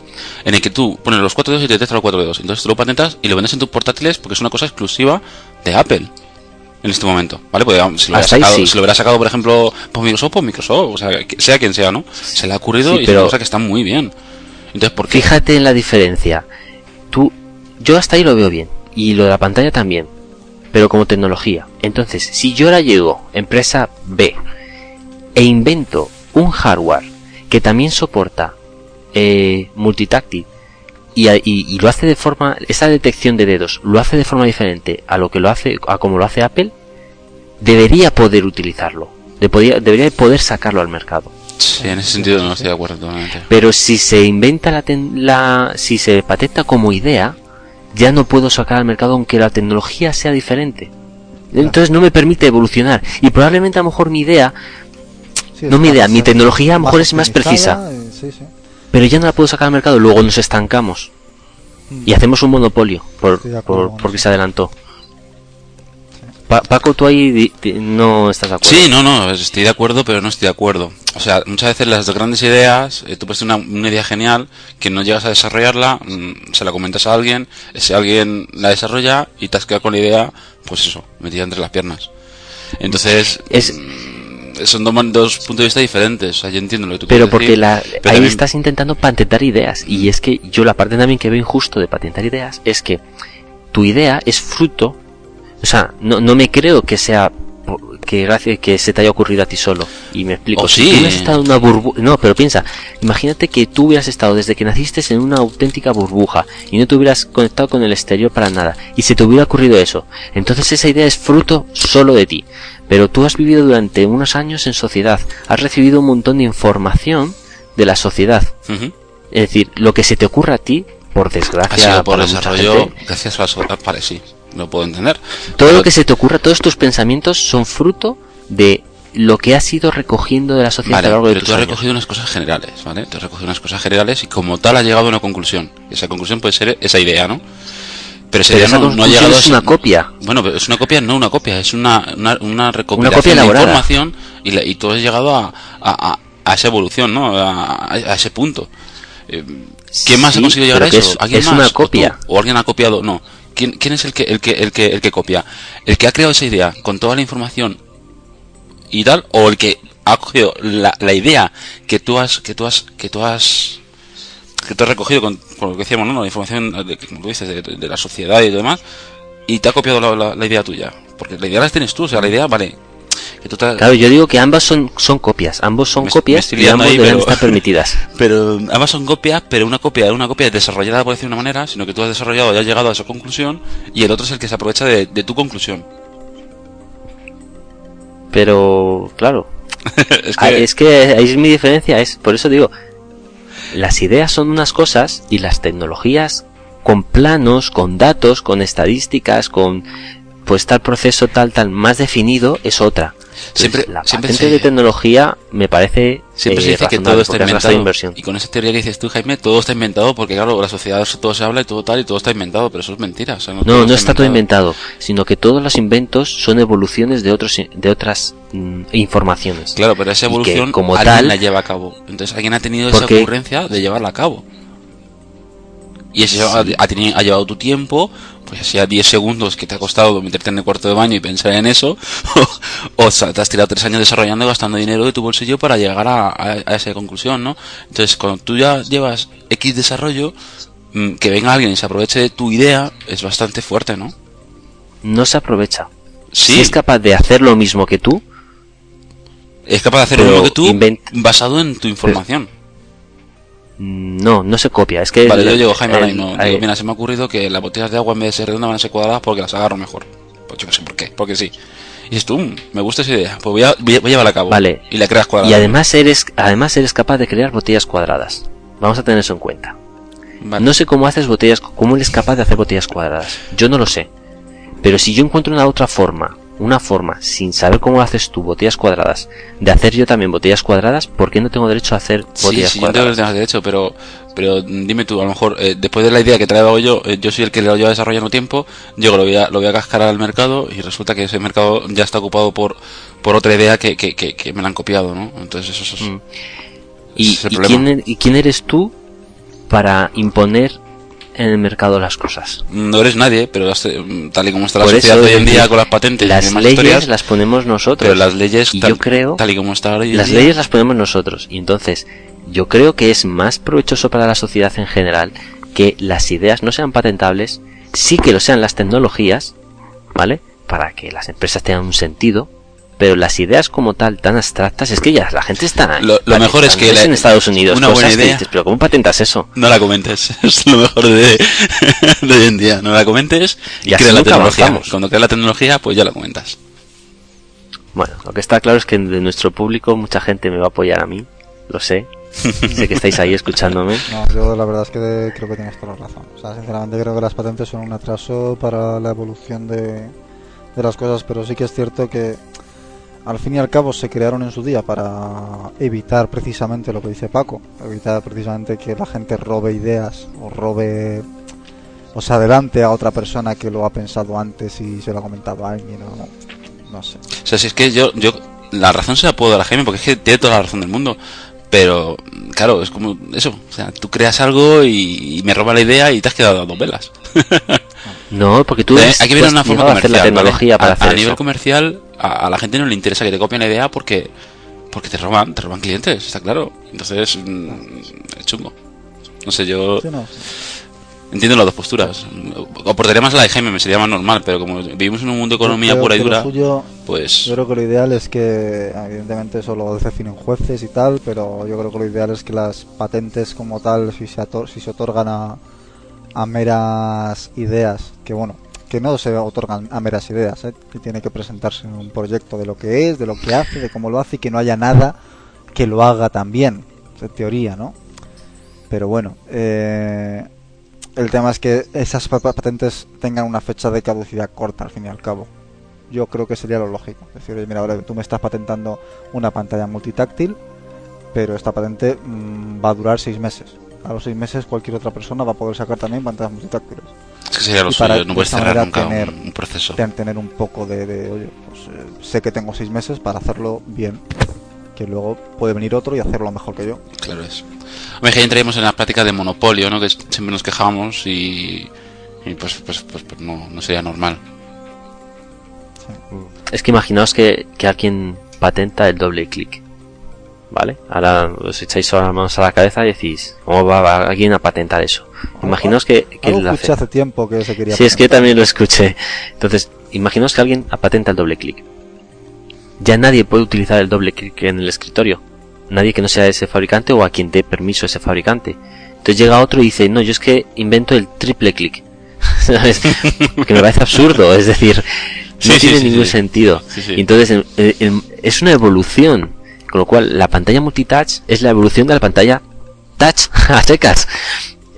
en el que tú pones los cuatro dedos y te detecta los cuatro dedos. Entonces tú lo patentas y lo vendes en tus portátiles porque es una cosa exclusiva de Apple en este momento, ¿vale? Pues si lo, hubiera sacado, si lo hubiera sacado, por ejemplo, por Microsoft, por Microsoft, o sea, sea quien sea, ¿no? Se le ha ocurrido y es una cosa que está muy bien. Entonces, ¿por qué? Fíjate en la diferencia. Tú, yo hasta ahí lo veo bien, y lo de la pantalla también, pero como tecnología. Entonces, si yo ahora llego, empresa B, e invento un hardware que también soporta eh, multitáctil. Y, y, lo hace de forma esa detección de dedos lo hace de forma diferente a lo que lo hace a como lo hace Apple debería poder utilizarlo. Debería poder sacarlo al mercado. Sí en ese sentido no estoy de acuerdo totalmente. Pero si se inventa la, la si se patenta como idea ya no puedo sacar al mercado aunque la tecnología sea diferente. Entonces no me permite evolucionar. Y probablemente a lo mejor mi idea no mi idea mi tecnología a lo mejor es más precisa. eh, sí, sí pero ya no la puedo sacar al mercado, luego nos estancamos y hacemos un monopolio por, porque se adelantó. Paco, tú ahí no estás de acuerdo. Sí, no, no, estoy de acuerdo, pero no estoy de acuerdo. O sea, muchas veces las grandes ideas, eh, tú puedes tener una, idea genial que no llegas a desarrollarla, mm, se la comentas a alguien, ese alguien la desarrolla y te has quedado con la idea, pues eso, metida entre las piernas. Entonces, es, mm, son dos, puntos de vista diferentes. O sea, yo entiendo lo que tú Pero porque la, ahí estás intentando patentar ideas. Y es que yo la parte también que veo injusto de patentar ideas es que tu idea es fruto. O sea, no, no me creo que sea que gracias que se te haya ocurrido a ti solo. Y me explico. si tú estado en una burbuja. No, pero piensa, imagínate que tú hubieras estado desde que naciste en una auténtica burbuja y no te hubieras conectado con el exterior para nada. Y se te hubiera ocurrido eso. Entonces esa idea es fruto solo de ti. Pero tú has vivido durante unos años en sociedad. Has recibido un montón de información de la sociedad. Es decir, lo que se te ocurra a ti, por desgracia, por desarrollo, gracias a la sociedad, sí no puedo entender. Todo lo que se te ocurra, todos tus pensamientos son fruto de lo que has ido recogiendo de la sociedad a lo largo de pero tú has recogido unas cosas generales, ¿vale? Tú has recogido unas cosas generales y como tal has llegado a una conclusión. Esa conclusión puede ser esa idea, ¿no? Pero esa idea no, ha llegado es una copia. Bueno, pero es una copia, no una copia, es una, una, recopilación de información y, y tú has llegado a, a, a, esa evolución, ¿no? A, ese punto. Eh, ¿Quién más ha conseguido llegar a eso? ¿Alguien es una copia. ¿O alguien ha copiado? No. ¿Quién, quién es el que, el, que, el, que, el que copia? ¿El que ha creado esa idea con toda la información y tal? ¿O el que ha cogido la, idea que tú has, que tú has, que tú has, que tú has recogido con, con lo que decíamos, ¿no? La información, de, como tú dices, de, la sociedad y demás, y te ha copiado la, la, idea tuya? Porque la idea la tienes tú, o sea, la idea, vale, Claro, yo digo que ambas son, son copias, ambos son copias y ambos deben estar permitidas. Pero ambas son copias, pero una copia, una copia desarrollada por decir una manera, sino que tú has desarrollado y has llegado a esa conclusión y el otro es el que se aprovecha de, tu conclusión. Pero, claro, es, que... es que ahí es mi diferencia, es por eso digo, las ideas son unas cosas y las tecnologías con planos, con datos, con estadísticas, con pues tal proceso tal tal más definido es otra. Siempre la siempre de tecnología me parece siempre se dice que todo está inventado. y con esa teoría que dices tú Jaime todo está inventado porque claro la sociedad todo se habla y todo tal y todo está inventado pero eso es mentira no no, está, todo inventado. sino que todos los inventos son evoluciones de otros de otras mm, informaciones. Claro pero esa evolución como alguien tal, la lleva a cabo. Entonces alguien ha tenido esa ocurrencia de llevarla a cabo y eso ha, ha, llevado tu tiempo, pues hacía 10 segundos que te ha costado meterte en el cuarto de baño y pensar en eso, o, te has tirado 3 años desarrollando y gastando dinero de tu bolsillo para llegar a, esa conclusión, ¿no? Entonces, cuando tú ya llevas X desarrollo, mm, que venga alguien y se aproveche de tu idea es bastante fuerte, ¿no? No se aprovecha. Si es capaz de hacer lo mismo que tú, es capaz de hacer lo mismo que tú basado en tu información. No, no se copia. Es que. Vale, yo llego Jaime mira, se me ha ocurrido que las botellas de agua en vez de ser redondas van a ser cuadradas porque las agarro mejor. Pues yo no sé por qué, porque sí. Y es tú, mm, me gusta esa idea. Pues voy a, voy a llevarla a cabo. Vale. Y la creas cuadrada. Y además eres, además eres capaz de crear botellas cuadradas. Vamos a tener eso en cuenta. No sé cómo haces botellas, cómo eres capaz de hacer botellas cuadradas. Yo no lo sé. Pero si yo encuentro una otra forma una forma, sin saber cómo haces tú, botellas cuadradas, de hacer yo también botellas cuadradas, ¿por qué no tengo derecho a hacer botellas sí, sí, cuadradas? yo tengo derecho, pero, pero dime tú, a lo mejor, eh, después de la idea que dado yo, eh, yo soy el que lo lleva desarrollando tiempo, yo lo voy a, lo voy a cascar al mercado y resulta que ese mercado ya está ocupado por, por otra idea que, que, que, que me la han copiado, ¿no? Entonces eso, es... Mm. ¿Y, es el y problema. quién, e- ¿Y quién eres tú para imponer en el mercado las cosas? No eres nadie, pero las- eh, tal y como está la Por sociedad eso, hoy en día con las patentes Las leyes historias, las ponemos nosotros. pero las leyes tal, yo creo tal y como está hoy en las día, leyes las ponemos nosotros. Y entonces, yo creo que es más provechoso para la sociedad en general que las ideas no sean patentables, sí que lo sean las tecnologías, ¿vale? Para que las empresas tengan un sentido. Pero las ideas como tal, tan abstractas, es que ya la gente está... Lo- lo mejor es que la- en Estados Unidos una cosas buena que idea- dices, pero ¿cómo patentas eso? no la comentes, es lo mejor de, de hoy en día, no la comentes y, Y así crea la tecnología. avanzamos. Cuando crea la tecnología, pues ya la comentas. Bueno, lo que está claro es que de nuestro público mucha gente me va a apoyar a mí, lo sé. sé que estáis ahí escuchándome. No, yo la verdad es que creo que tienes toda la razón. O sea, sinceramente creo que las patentes son un atraso para la evolución de, de las cosas, pero sí que es cierto que al fin y al cabo se crearon en su día para evitar precisamente lo que dice Paco, evitar precisamente que la gente robe ideas o robe o se adelante a otra persona que lo ha pensado antes y se lo ha comentado a alguien o no sé. O sea, si es que yo, yo la razón se la puedo dar a Jaime porque es que tiene toda la razón del mundo. Pero, claro, es como eso. O sea, tú creas algo y, y me roba la idea y te has quedado a dos velas. No, porque tú Eh, eres- hay que ver has una forma comercial. la tecnología ¿vale? para a, hacer a nivel eso. comercial, a, a la gente no le interesa que te copien la idea porque porque te roban, te roban clientes, está claro. Entonces, mm, es chungo. No sé, yo Sí, no, entiendo las dos posturas. Aportaría más la de Jaime, me sería más normal, pero como vivimos en un mundo de economía pura y dura, suyo- pues Yo creo que lo ideal es que, evidentemente, eso lo definen jueces y tal, pero yo creo que lo ideal es que las patentes como tal, si se, ator- si se otorgan a, a meras ideas, que bueno, que no se otorgan a meras ideas, ¿eh? que tiene que presentarse un proyecto de lo que es, de lo que hace, de cómo lo hace y que no haya nada que lo haga también, en teoría, ¿no? Pero bueno, eh, el tema es que esas pa- patentes tengan una fecha de caducidad corta, al fin y al cabo yo creo que sería lo lógico. Es decir, mira, ahora tú me estás patentando una pantalla multitáctil, pero esta patente mm, va a durar seis meses. A los seis meses cualquier otra persona va a poder sacar también pantallas multitáctiles. Es que sería lo y para suyo, no de puedes cerrar nunca tener- un, un proceso. Ten- Tener un poco de, de, oye, pues eh, sé que tengo seis meses para hacerlo bien, que luego puede venir otro y hacerlo mejor que yo. Claro es. Hombre, que ahí entraríamos en la práctica de monopolio, ¿no? Que siempre nos quejamos y, y pues, pues, pues, pues no, no sería normal. Es que imaginaos que, que alguien patenta el doble clic. ¿Vale? Ahora os echáis las manos a la cabeza y decís, ¿cómo va, va alguien a patentar eso? Imaginaos que, que lo escuché hace. tiempo que se quería Sí, es que también lo escuché. Entonces, imaginaos que alguien patenta el doble clic. Ya nadie puede utilizar el doble clic en el escritorio. Nadie que no sea ese fabricante o a quien dé permiso ese fabricante. Entonces llega otro y dice, no, yo es que invento el triple clic. ¿Sabes? Que me parece absurdo, es decir, no Sí, tiene sí, ningún sí. sentido. Sí, sí. Y entonces es una evolución. Con lo cual, la pantalla multitouch es la evolución de la pantalla touch a secas.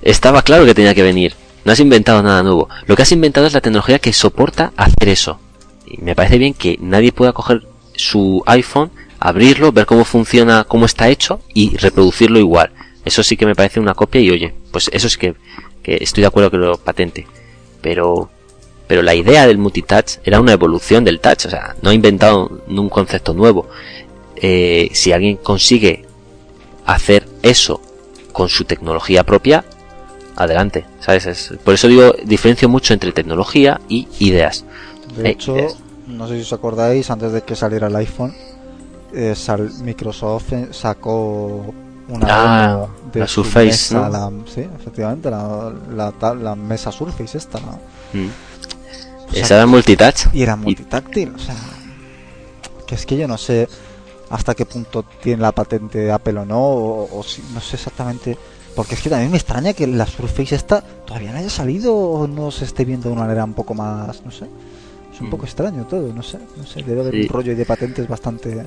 Estaba claro que tenía que venir. No has inventado nada nuevo. Lo que has inventado es la tecnología que soporta hacer eso. Y me parece bien que nadie pueda coger su iPhone, abrirlo, ver cómo funciona, cómo está hecho y reproducirlo igual. Eso sí que me parece una copia y oye, pues eso sí que, que estoy de acuerdo que lo patente. Pero, pero la idea del multitouch era una evolución del touch, o sea, no ha inventado un concepto nuevo. Eh, si alguien consigue hacer eso con su tecnología propia, adelante, ¿sabes? Es- por eso digo, diferencio mucho entre tecnología y ideas. De Eh, hecho, ideas. no sé si os acordáis, antes de que saliera el iPhone, eh, sal- Microsoft eh, sacó una Ah, de la su Surface, mesa, ¿no? la- sí, efectivamente, la, la, ta- la mesa Surface esta, ¿no? Mm. O sea, Esa era multitouch. y era multitáctil, o sea, que es que yo no sé hasta qué punto tiene la patente de Apple o no, o, o si- no sé exactamente, porque es que también me extraña que la Surface esta todavía no haya salido o no se esté viendo de una manera un poco más, no sé, es un Mm. poco extraño todo, no sé, no sé, debe haber Sí. un rollo de patentes bastante...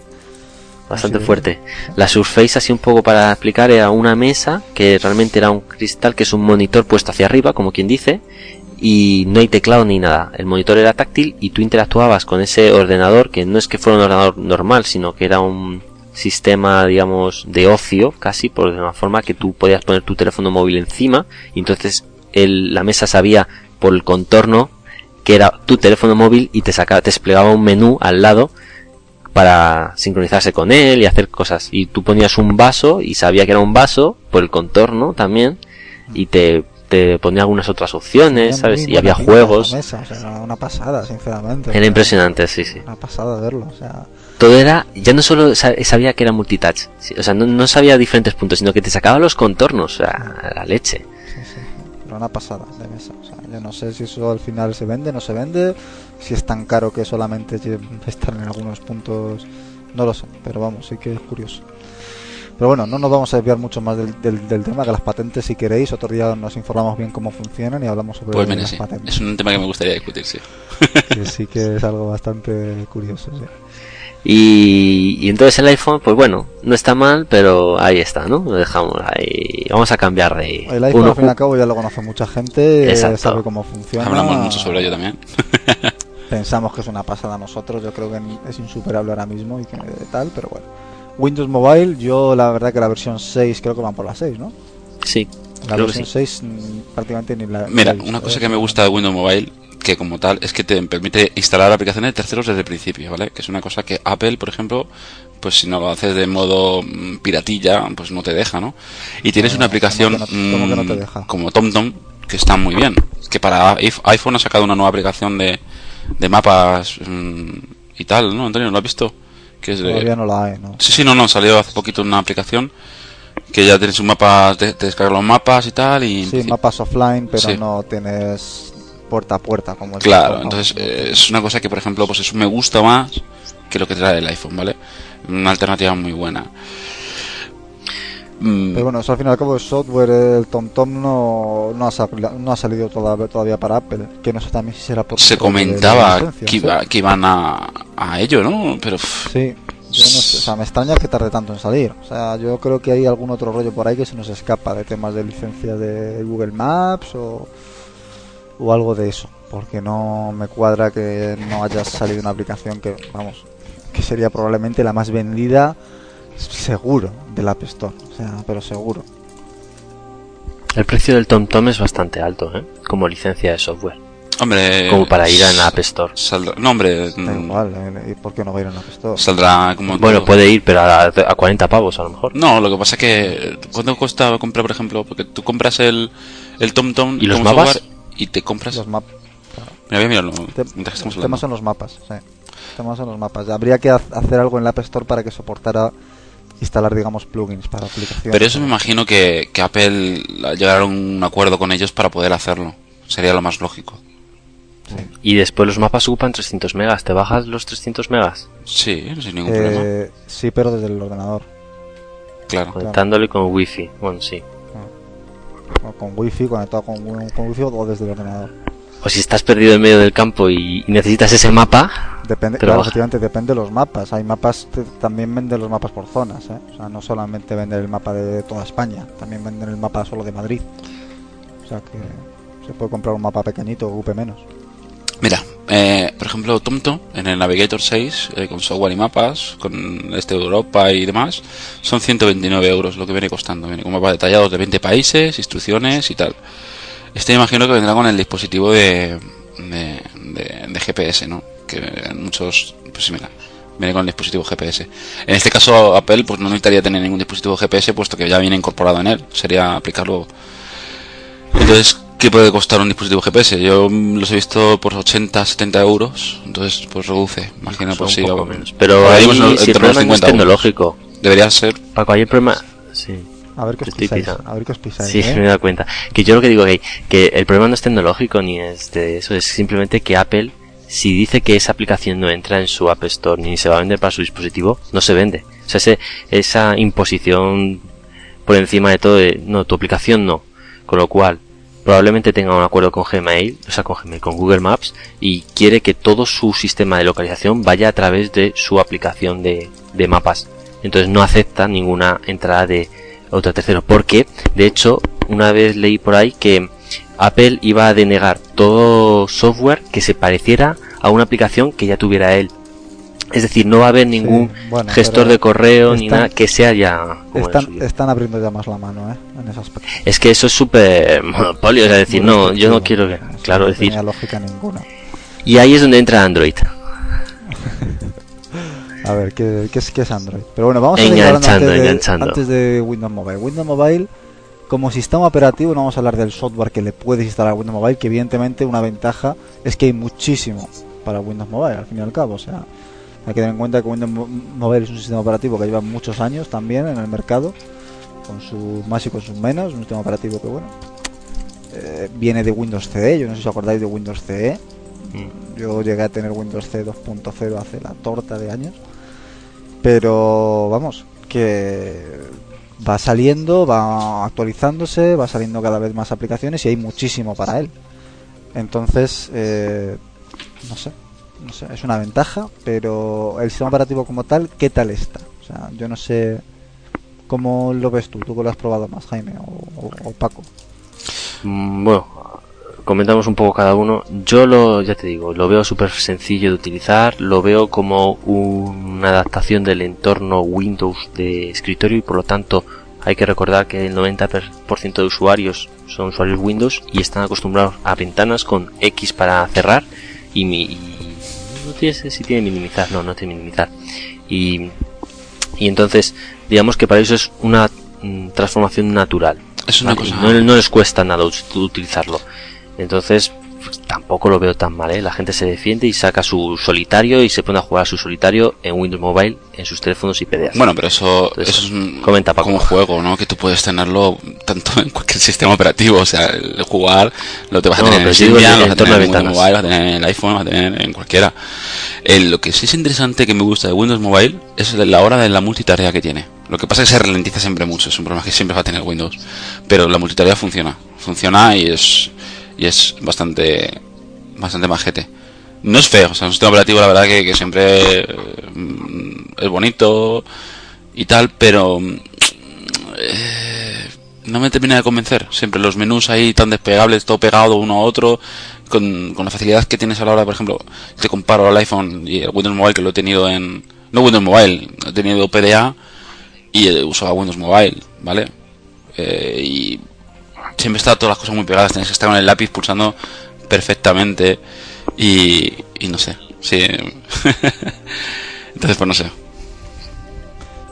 bastante fuerte. La Surface, así un poco para explicar, era una mesa que realmente era un cristal que es un monitor puesto hacia arriba, como quien dice, y no hay teclado ni nada. El monitor era táctil y tú interactuabas con ese ordenador que no es que fuera un ordenador normal, sino que era un sistema, digamos, de ocio, casi, por de una forma que tú podías poner tu teléfono móvil encima y entonces la mesa sabía por el contorno que era tu teléfono móvil y te sacaba, te desplegaba un menú al lado para sincronizarse con él y hacer cosas. Y tú ponías un vaso y sabía que era un vaso por el contorno también y te, te ponía algunas otras opciones, ¿sabes? Y había juegos. era una pasada, sinceramente. Era impresionante, sí, sí. Una pasada verlo, o sea. Todo era, ya no solo sabía que era multitouch, o sea, no, no sabía diferentes puntos, sino que te sacaba los contornos, o sea, la leche. Sí, sí, era una pasada de mesa, o sea, yo no sé si eso al final se vende, no se vende, si es tan caro que solamente estar en algunos puntos, no lo sé, pero vamos, sí que es curioso. Pero bueno, no nos vamos a desviar mucho más del, del, tema, que las patentes, si queréis, otro día nos informamos bien cómo funcionan y hablamos sobre pues las patentes. Es un tema que me gustaría discutir, sí. que sí que es algo bastante curioso, sí. Y, y, entonces el iPhone, pues bueno, no está mal, pero ahí está, ¿no? Lo dejamos ahí. Vamos a cambiar de. El iPhone, al fin y al cabo, ya lo conoce mucha gente, sabe cómo funciona. Hablamos mucho sobre ello también. Pensamos que es una pasada a nosotros, yo creo que es insuperable ahora mismo y que tal, pero bueno. Windows Mobile, yo la verdad que la versión 6 creo que van por la 6, ¿no? Sí. La versión 6 mm, prácticamente ni la. Mira, una cosa que me gusta de Windows Mobile que como tal es que te permite instalar aplicaciones de terceros desde el principio, ¿vale? Que es una cosa que Apple, por ejemplo, pues si no lo haces de modo mm, piratilla, pues no te deja, ¿no? Y tienes una aplicación como TomTom que está muy bien. Que para iPhone ha sacado una nueva aplicación de, de mapas mm, y tal, ¿no, Antonio? ¿Lo has visto? Que es Todavía no la hay, ¿no? Sí, sí, no, no, salió hace poquito una aplicación que ya tienes un mapa, te, te descargas los mapas y tal. y Sí, mapas offline, pero no tienes puerta a puerta como el Claro, entonces eh, es una cosa que, por ejemplo, pues eso me gusta más que lo que trae el iPhone, ¿vale? Una alternativa muy buena. Mm. Pero bueno, eso al fin y al cabo el software, el TomTom no, no, ha, no ha salido todavía, todavía para Apple. Que no sé también si será por... Se comentaba que, que, iban a, a ello, ¿no? Pero... Sí, yo no sé, o sea, me extraña que tarde tanto en salir. O sea, yo creo que hay algún otro rollo por ahí que se nos escapa de temas de licencia de Google Maps o, o algo de eso. Porque no me cuadra que no haya salido una aplicación que, vamos, que sería probablemente la más vendida seguro del App Store, o sea, pero seguro. El precio del TomTom es bastante alto, ¿eh? Como licencia de software. Hombre, como para ir a la App Store. Saldrá, no, hombre. Da mm, igual, ¿eh? ¿y por qué no va a ir a la App Store? Saldrá como. Bueno, puede ir, pero a, a, 40 pavos a lo mejor. No, lo que pasa es que. ¿Cuánto cuesta comprar, por ejemplo? Porque tú compras el, el TomTom y los mapas. Y te compras. Los mapas. Mira, mira, mira, el tema son los mapas, sí. El tema son los mapas. Habría que hacer algo en la App Store para que soportara instalar, digamos, plugins para aplicaciones. Pero eso me imagino que, que Apple llegará a un acuerdo con ellos para poder hacerlo. Sería lo más lógico. Y después los mapas ocupan 300 megas. ¿Te bajas los 300 megas? Sí, sin ningún problema. Eh, sí, pero desde el ordenador. Claro. Conectándole con wifi. Bueno, sí. Ah. con wifi, conectado con, con wifi o desde el ordenador. O si estás perdido en medio del campo y necesitas ese mapa. Depende, claro, efectivamente, depende de los mapas. Hay mapas, también venden los mapas por zonas. ¿eh? O sea, no solamente venden el mapa de toda España, también venden el mapa solo de Madrid. O sea que se puede comprar un mapa pequeñito o UP menos. Mira, eh, por ejemplo, TomTom en el Navigator 6, eh, con software y mapas, con este de Europa y demás, son 129 euros lo que viene costando. Viene con mapas detallados de 20 países, instrucciones y tal. Este imagino que vendrá con el dispositivo de, de, GPS, ¿no? Que en muchos, pues sí, mira, viene con el dispositivo GPS. En este caso, Apple pues no necesitaría tener ningún dispositivo GPS, puesto que ya viene incorporado en él. Sería aplicarlo. Entonces, ¿qué puede costar un dispositivo GPS? Yo los he visto por 80, 70 euros. Entonces, pues reduce. Imagino, pues sí. Pero ahí, si el problema no es tecnológico. Debería ser. Paco, hay el problema. Sí. A ver qué os pisáis. A ver qué os pisáis. Sí, ¿eh? me he dado cuenta. Que yo lo que digo que, que el problema no es tecnológico ni es de eso, es simplemente que Apple, si dice que esa aplicación no entra en su App Store ni se va a vender para su dispositivo, no se vende. O sea, ese, esa imposición por encima de todo de, no, tu aplicación no. Con lo cual, probablemente tenga un acuerdo con Gmail, o sea, con Gmail, con Google Maps, y quiere que todo su sistema de localización vaya a través de su aplicación de, de mapas. Entonces no acepta ninguna entrada de, otro tercero. Porque, de hecho, una vez leí por ahí que Apple iba a denegar todo software que se pareciera a una aplicación que ya tuviera él. Es decir, no va a haber ningún gestor de correo ni nada que sea ya. están, están, abriendo ya más la mano, ¿eh? En ese aspecto. Es que eso es súper monopolio, es decir, no, yo no quiero que. Claro, no decir. lógica ninguna. Y ahí es donde entra Android. a ver, ¿qué, qué, es, ¿qué, es, Android? Pero bueno, vamos a enganchando, antes, de, antes de Windows Mobile. Windows Mobile, como sistema operativo, no vamos a hablar del software que le puedes instalar a Windows Mobile, que evidentemente una ventaja es que hay muchísimo para Windows Mobile, al fin y al cabo. O sea, hay que tener en cuenta que Windows Mobile es un sistema operativo que lleva muchos años también en el mercado, con sus más y con sus menos. Un sistema operativo que, bueno, eh, viene de Windows CE. Yo no sé si os acordáis de Windows CE. Mm. Yo llegué a tener Windows CE 2.0 hace la torta de años. Pero vamos, que va saliendo, va actualizándose, va saliendo cada vez más aplicaciones y hay muchísimo para él. Entonces, eh, no sé, no sé, es una ventaja, pero el sistema operativo como tal, ¿qué tal está? O sea, yo no sé cómo lo ves tú, tú que lo has probado más, Jaime o, Paco. Mm, bueno, comentamos un poco cada uno. Yo lo, ya te digo, lo veo súper sencillo de utilizar, lo veo como una adaptación del entorno Windows de escritorio y por lo tanto hay que recordar que el 90% de usuarios son usuarios Windows y están acostumbrados a ventanas con X para cerrar y, mi, no tiene si tiene minimizar, no, no tiene minimizar. Y, y entonces, digamos que para eso es una mm, transformación natural. Es una cosa... no, no, les cuesta nada utilizarlo. Entonces, pues, tampoco lo veo tan mal, ¿eh? La gente se defiende y saca su solitario y se pone a jugar su solitario en Windows Mobile en sus teléfonos y PDAs. Bueno, pero eso, eso es un, comenta, como un juego, ¿no? Que tú puedes tenerlo tanto en cualquier sistema operativo, o sea, el jugar lo te vas a tener en Symbian, lo vas a tener en Windows Mobile, vas a tener en el iPhone, vas a tener en cualquiera. lo que sí es interesante que me gusta de Windows Mobile es la hora de la multitarea que tiene. Lo que pasa es que se ralentiza siempre mucho, es un problema que siempre va a tener Windows, pero la multitarea funciona, funciona y es y es bastante bastante majete. No es feo, o sea, un sistema operativo la verdad que, siempre mm, es bonito y tal, pero eh, no me termina de convencer. Siempre los menús ahí tan despegables, todo pegado uno a otro, con, con la facilidad que tienes a la hora, por ejemplo, te comparo al iPhone y el Windows Mobile que lo he tenido en... No Windows Mobile, he tenido PDA y usaba Windows Mobile, ¿vale? Eh, y siempre está todas las cosas muy pegadas, tienes que estar con el lápiz pulsando perfectamente y, no sé, sí. Entonces, pues no sé.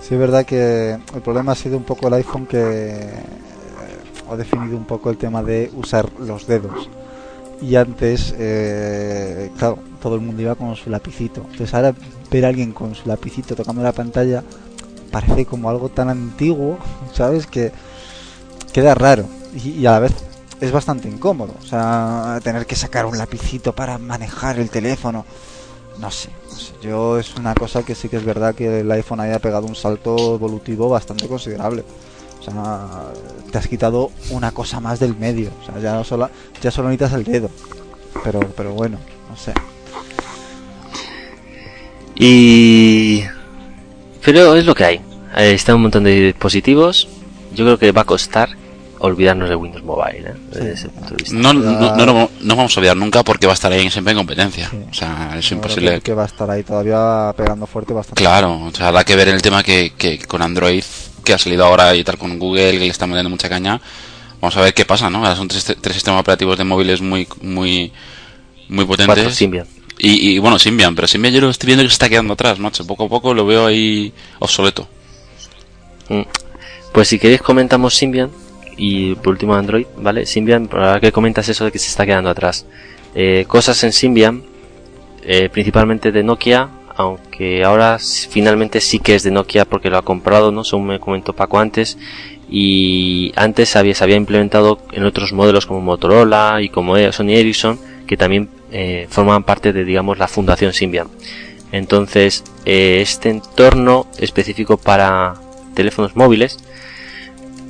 Sí, es verdad que el problema ha sido un poco el iPhone que eh, ha definido un poco el tema de usar los dedos. Y antes, eh, claro, todo el mundo iba con su lapicito. Entonces ahora ver a alguien con su lapicito tocando la pantalla parece como algo tan antiguo, ¿sabes? Que queda raro y, a la vez es bastante incómodo. O sea, tener que sacar un lapicito para manejar el teléfono. No sé, yo es una cosa que sí que es verdad que el iPhone haya pegado un salto evolutivo bastante considerable. O sea, te has quitado una cosa más del medio. O sea, ya solo, ya solo necesitas el dedo. Pero, pero bueno, no sé. Y... Pero es lo que hay. Está un montón de dispositivos. Yo creo que va a costar olvidarnos de Windows Mobile, ¿eh? No, no, no, no, vamos a olvidar nunca porque va a estar ahí siempre en competencia. O sea, es imposible. Que va a estar ahí todavía pegando fuerte bastante. Claro, o sea, habrá que ver el tema que, que con Android, que ha salido ahora y tal con Google, que le está metiendo mucha caña. Vamos a ver qué pasa, ¿no? Ahora son tres, tres sistemas operativos de móviles muy, muy, muy potentes. Symbian. Y, y, bueno, Symbian, pero Symbian yo lo estoy viendo que se está quedando atrás, macho. Poco a poco lo veo ahí obsoleto. Mm. Pues si queréis comentamos Symbian, y por último Android, ¿vale? Symbian, ahora que comentas eso de que se está quedando atrás. Eh, cosas en Symbian, eh, principalmente de Nokia, aunque ahora finalmente sí que es de Nokia porque lo ha comprado, ¿no? Según me comentó Paco antes. Y antes había, se había implementado en otros modelos como Motorola y como Sony Ericsson, que también eh, formaban parte de, digamos, la fundación Symbian. Entonces, este entorno específico para teléfonos móviles,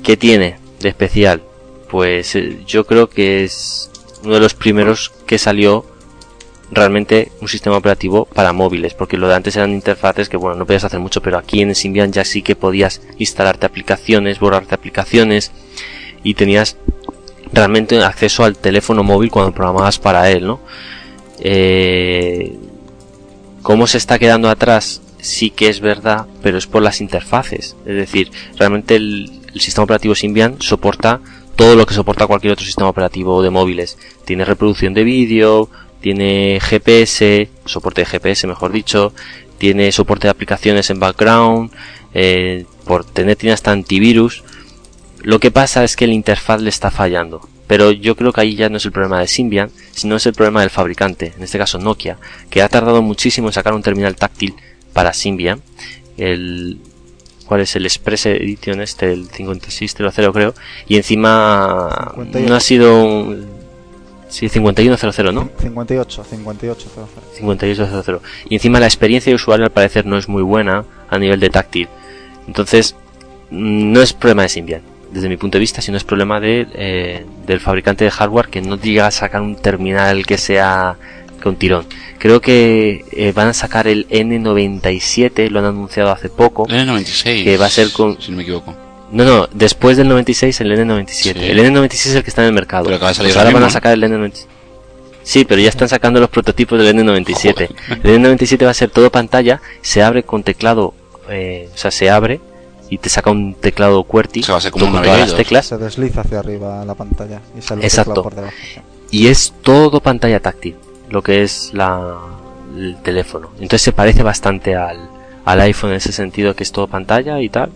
que tiene de especial? Pues eh, yo creo que es uno de los primeros que salió realmente un sistema operativo para móviles, porque lo de antes eran interfaces que bueno, no podías hacer mucho, pero aquí en Symbian ya sí que podías instalarte aplicaciones, borrarte aplicaciones y tenías realmente acceso al teléfono móvil cuando programabas para él, ¿no? Eh, ¿Cómo se está quedando atrás? Sí que es verdad, pero es por las interfaces. Es decir, realmente el, sistema operativo Symbian soporta todo lo que soporta cualquier otro sistema operativo de móviles. Tiene reproducción de vídeo, tiene GPS, soporte de GPS mejor dicho, tiene soporte de aplicaciones en background, eh, por tener tiene hasta antivirus. Lo que pasa es que el interfaz le está fallando. Pero yo creo que ahí ya no es el problema de Symbian, sino es el problema del fabricante, en este caso Nokia, que ha tardado muchísimo en sacar un terminal táctil para Symbian. El, ¿Cuál es el Express Edition este? El 5600 creo. Y encima no ha sido un, Sí, 5100, ¿no? 58, 5800. 5800. Y encima la experiencia de usuario al parecer no es muy buena a nivel de táctil. Entonces, mm, no es problema de Symbian desde mi punto de vista, si no es problema de, eh, del fabricante de hardware que no llega a sacar un terminal que sea con tirón. Creo que eh, van a sacar el N97, lo han anunciado hace poco. El N96. Que va a ser con... Si no me equivoco. No, no, después del 96 el N97. El N96 es el que está en el mercado. Pero acaba de salir pues ahora van a sacar el N97. Sí, pero ya están sacando los prototipos del N97. El N97 va a ser todo pantalla, se abre con teclado, eh, o sea, se abre y te saca un teclado QWERTY se va a ser como con todas las teclas. Se desliza hacia arriba la pantalla y sale Exacto. por debajo. Y es todo pantalla táctil, lo que es la, el teléfono. Entonces se parece bastante al, al iPhone en ese sentido que es todo pantalla y tal.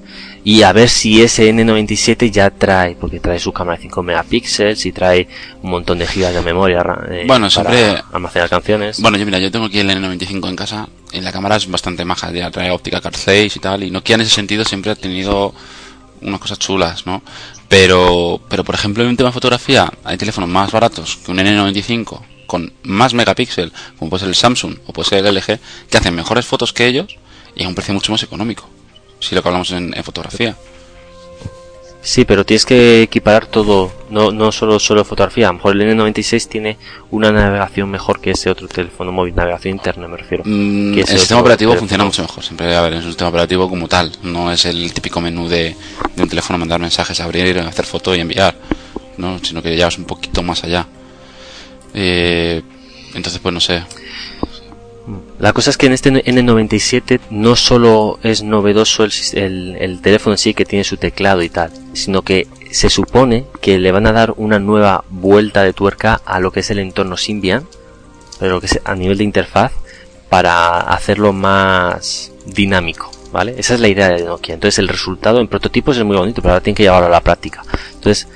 Y a ver si ese N97 ya trae, porque trae su cámara de 5 megapíxeles y trae un montón de gigas de memoria eh, bueno, siempre, para almacenar canciones. Bueno, yo mira, yo tengo aquí el N95 en casa y la cámara es bastante maja, ya trae óptica Car 6 y tal. Y Nokia en ese sentido siempre ha tenido unas cosas chulas, ¿no? Pero, pero por ejemplo, en un tema de fotografía, hay teléfonos más baratos que un N95 con más megapíxeles, como puede ser el Samsung o puede ser el LG, que hacen mejores fotos que ellos y a un precio mucho más económico, si lo que hablamos en, fotografía. Sí, pero tienes que equiparar todo, no, no solo, solo fotografía. A lo mejor el N96 tiene una navegación mejor que ese otro teléfono móvil, navegación interna me refiero. Mm, el sistema operativo funciona mucho mejor, siempre a ver, es un sistema operativo como tal, no es el típico menú de, de un teléfono mandar mensajes, abrir, hacer foto y enviar, ¿no? sino que llevas un poquito más allá. Eh, entonces, pues no sé, la cosa es que en este N97 no solo es novedoso el, el, teléfono en sí que tiene su teclado y tal, sino que se supone que le van a dar una nueva vuelta de tuerca a lo que es el entorno Symbian, pero que es a nivel de interfaz, para hacerlo más dinámico, ¿vale? Esa es la idea de Nokia. Entonces el resultado en prototipos es muy bonito, pero ahora tienen que llevarlo a la práctica. Entonces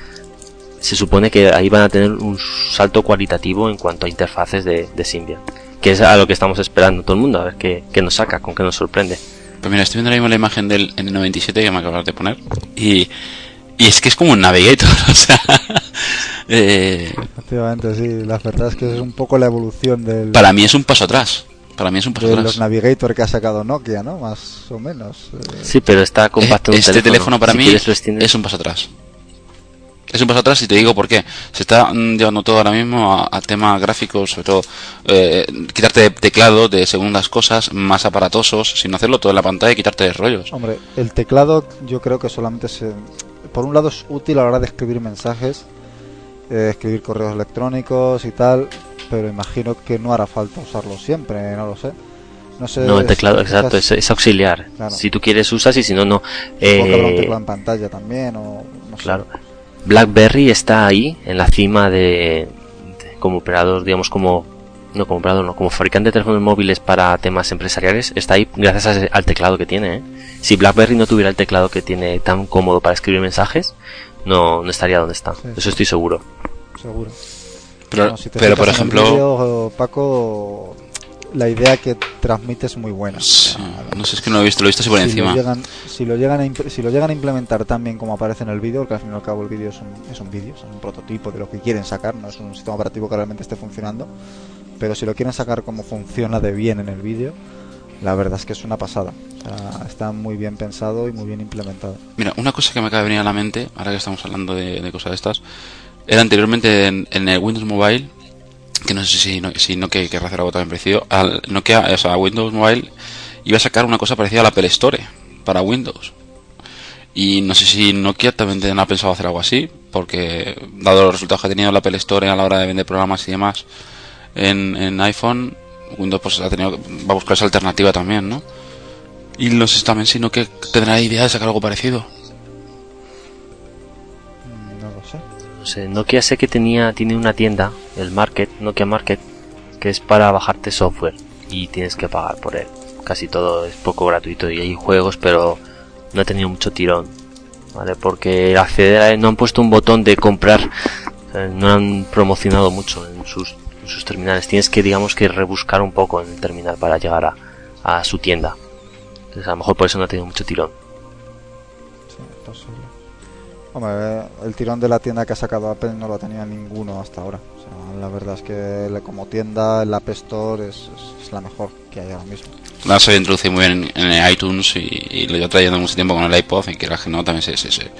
se supone que ahí van a tener un salto cualitativo en cuanto a interfaces de, de Symbian que es a lo que estamos esperando todo el mundo, a ver qué, nos saca, con qué nos sorprende. Pues mira, estoy viendo ahora mismo la imagen del N97 que me acabas de poner y, y es que es como un Navigator, o sea... eh, Efectivamente, sí, la verdad es que es un poco la evolución del... Para mí es un paso atrás. Para mí es un paso de atrás. los Navigator que ha sacado Nokia, ¿no? Más o menos. Eh. Sí, pero está compacto Este teléfono, teléfono para mí es un paso atrás es un paso atrás y te digo por qué. Se está mm, llevando todo ahora mismo a, temas gráficos, sobre todo eh, quitarte teclado de segundas cosas más aparatosos, sin hacerlo todo en la pantalla y quitarte de rollos. Hombre, el teclado yo creo que solamente se... Por un lado es útil a la hora de escribir mensajes, eh, escribir correos electrónicos y tal, pero imagino que no hará falta usarlo siempre, no lo sé. No, sé, no el teclado, exacto, es, auxiliar. Si tú quieres usas y si no, no. Eh, un teclado en pantalla también o no claro. BlackBerry está ahí en la cima de, como operador, digamos como no como operador, no como fabricante de teléfonos móviles para temas empresariales, está ahí gracias al teclado que tiene. ¿eh? Si BlackBerry no tuviera el teclado que tiene tan cómodo para escribir mensajes, no, no estaría donde está. Eso estoy seguro. Seguro. Pero, pero por ejemplo, Paco la idea que transmite es muy buena. no sé, es que no lo he visto, lo he visto así por encima. si, lo llegan a si lo llegan a implementar también como aparece en el vídeo, porque al fin y al cabo el vídeo es un, es un vídeo, es un prototipo de lo que quieren sacar, no es un sistema operativo que realmente esté funcionando, pero si lo quieren sacar como funciona de bien en el vídeo, la verdad es que es una pasada. está muy bien pensado y muy bien implementado. Mira, una cosa que me acaba de venir a la mente, ahora que estamos hablando de, cosas de estas, era anteriormente en, en el Windows Mobile que no sé si, no, si Nokia querrá hacer algo también parecido, al Nokia, o sea, Windows Mobile iba a sacar una cosa parecida a la Apple Store para Windows. Y no sé si Nokia también ha pensado hacer algo así, porque dado los resultados que ha tenido la Apple Store a la hora de vender programas y demás en, en iPhone, Windows pues ha tenido va a buscar esa alternativa también, ¿no? Y no sé también sino que tendrá idea de sacar algo parecido. No sé, Nokia sé que tenía, tiene una tienda, el Market, Nokia Market, que es para bajarte software y tienes que pagar por él. Casi todo es poco gratuito y hay juegos, pero no ha tenido mucho tirón, ¿vale? Porque acceder a él no han puesto un botón de comprar, o sea, no han promocionado mucho en sus, en sus terminales. Tienes que, digamos, que rebuscar un poco en el terminal para llegar a, a su tienda. Entonces a lo mejor por eso no ha tenido mucho tirón. Hombre, el tirón de la tienda que ha sacado Apple no lo tenía ninguno hasta ahora. O sea, la verdad es que como tienda el App Store es, es- es la mejor que hay ahora mismo. La se introducido muy bien en, en iTunes y, y lo llevo trayendo mucho tiempo con el iPod y que que no también se, se- se-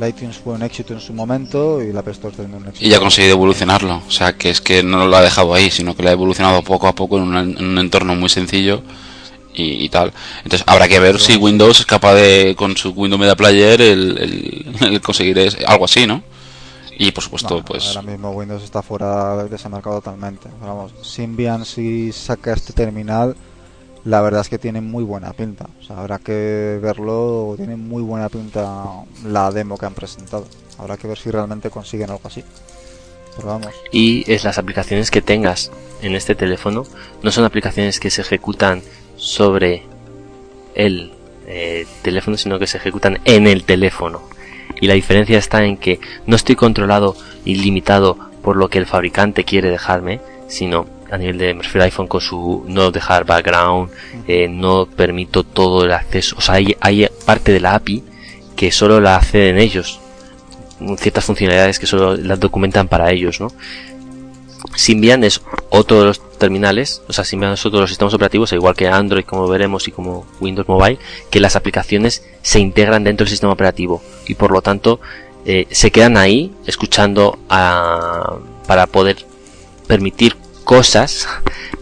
El iTunes fue un éxito en su momento y el App Store también un éxito. y ya ha conseguido evolucionarlo. O sea, que es que no lo ha dejado ahí, sino que lo ha evolucionado poco a poco en, una- en un entorno muy sencillo y, y tal. Entonces habrá que ver si Windows es capaz de, con su Windows Media Player, el, el- el conseguir es- algo así, ¿no? Y por supuesto, No, pues Ahora mismo Windows está fuera de ese mercado totalmente. Vamos, Symbian si saca este terminal, la verdad es que tiene muy buena pinta. O sea, habrá que verlo, tiene muy buena pinta la demo que han presentado. Habrá que ver si realmente consiguen algo así. Pero vamos, y es las aplicaciones que tengas en este teléfono no son aplicaciones que se ejecutan sobre el eh, teléfono sino que se ejecutan en el teléfono. Y la diferencia está en que no estoy controlado y limitado por lo que el fabricante quiere dejarme sino a nivel de me refiero iPhone con su no dejar background eh, no permito todo el acceso. O sea hay, hay parte de la API que solo la acceden ellos. Ciertas funcionalidades que solo las documentan para ellos, ¿no? Symbian es otro de los terminales, o sea, Symbian es otro de los sistemas operativos, al igual que Android, como veremos, y como Windows Mobile, que las aplicaciones se integran dentro del sistema operativo y por lo tanto eh, se quedan ahí escuchando a, para poder permitir cosas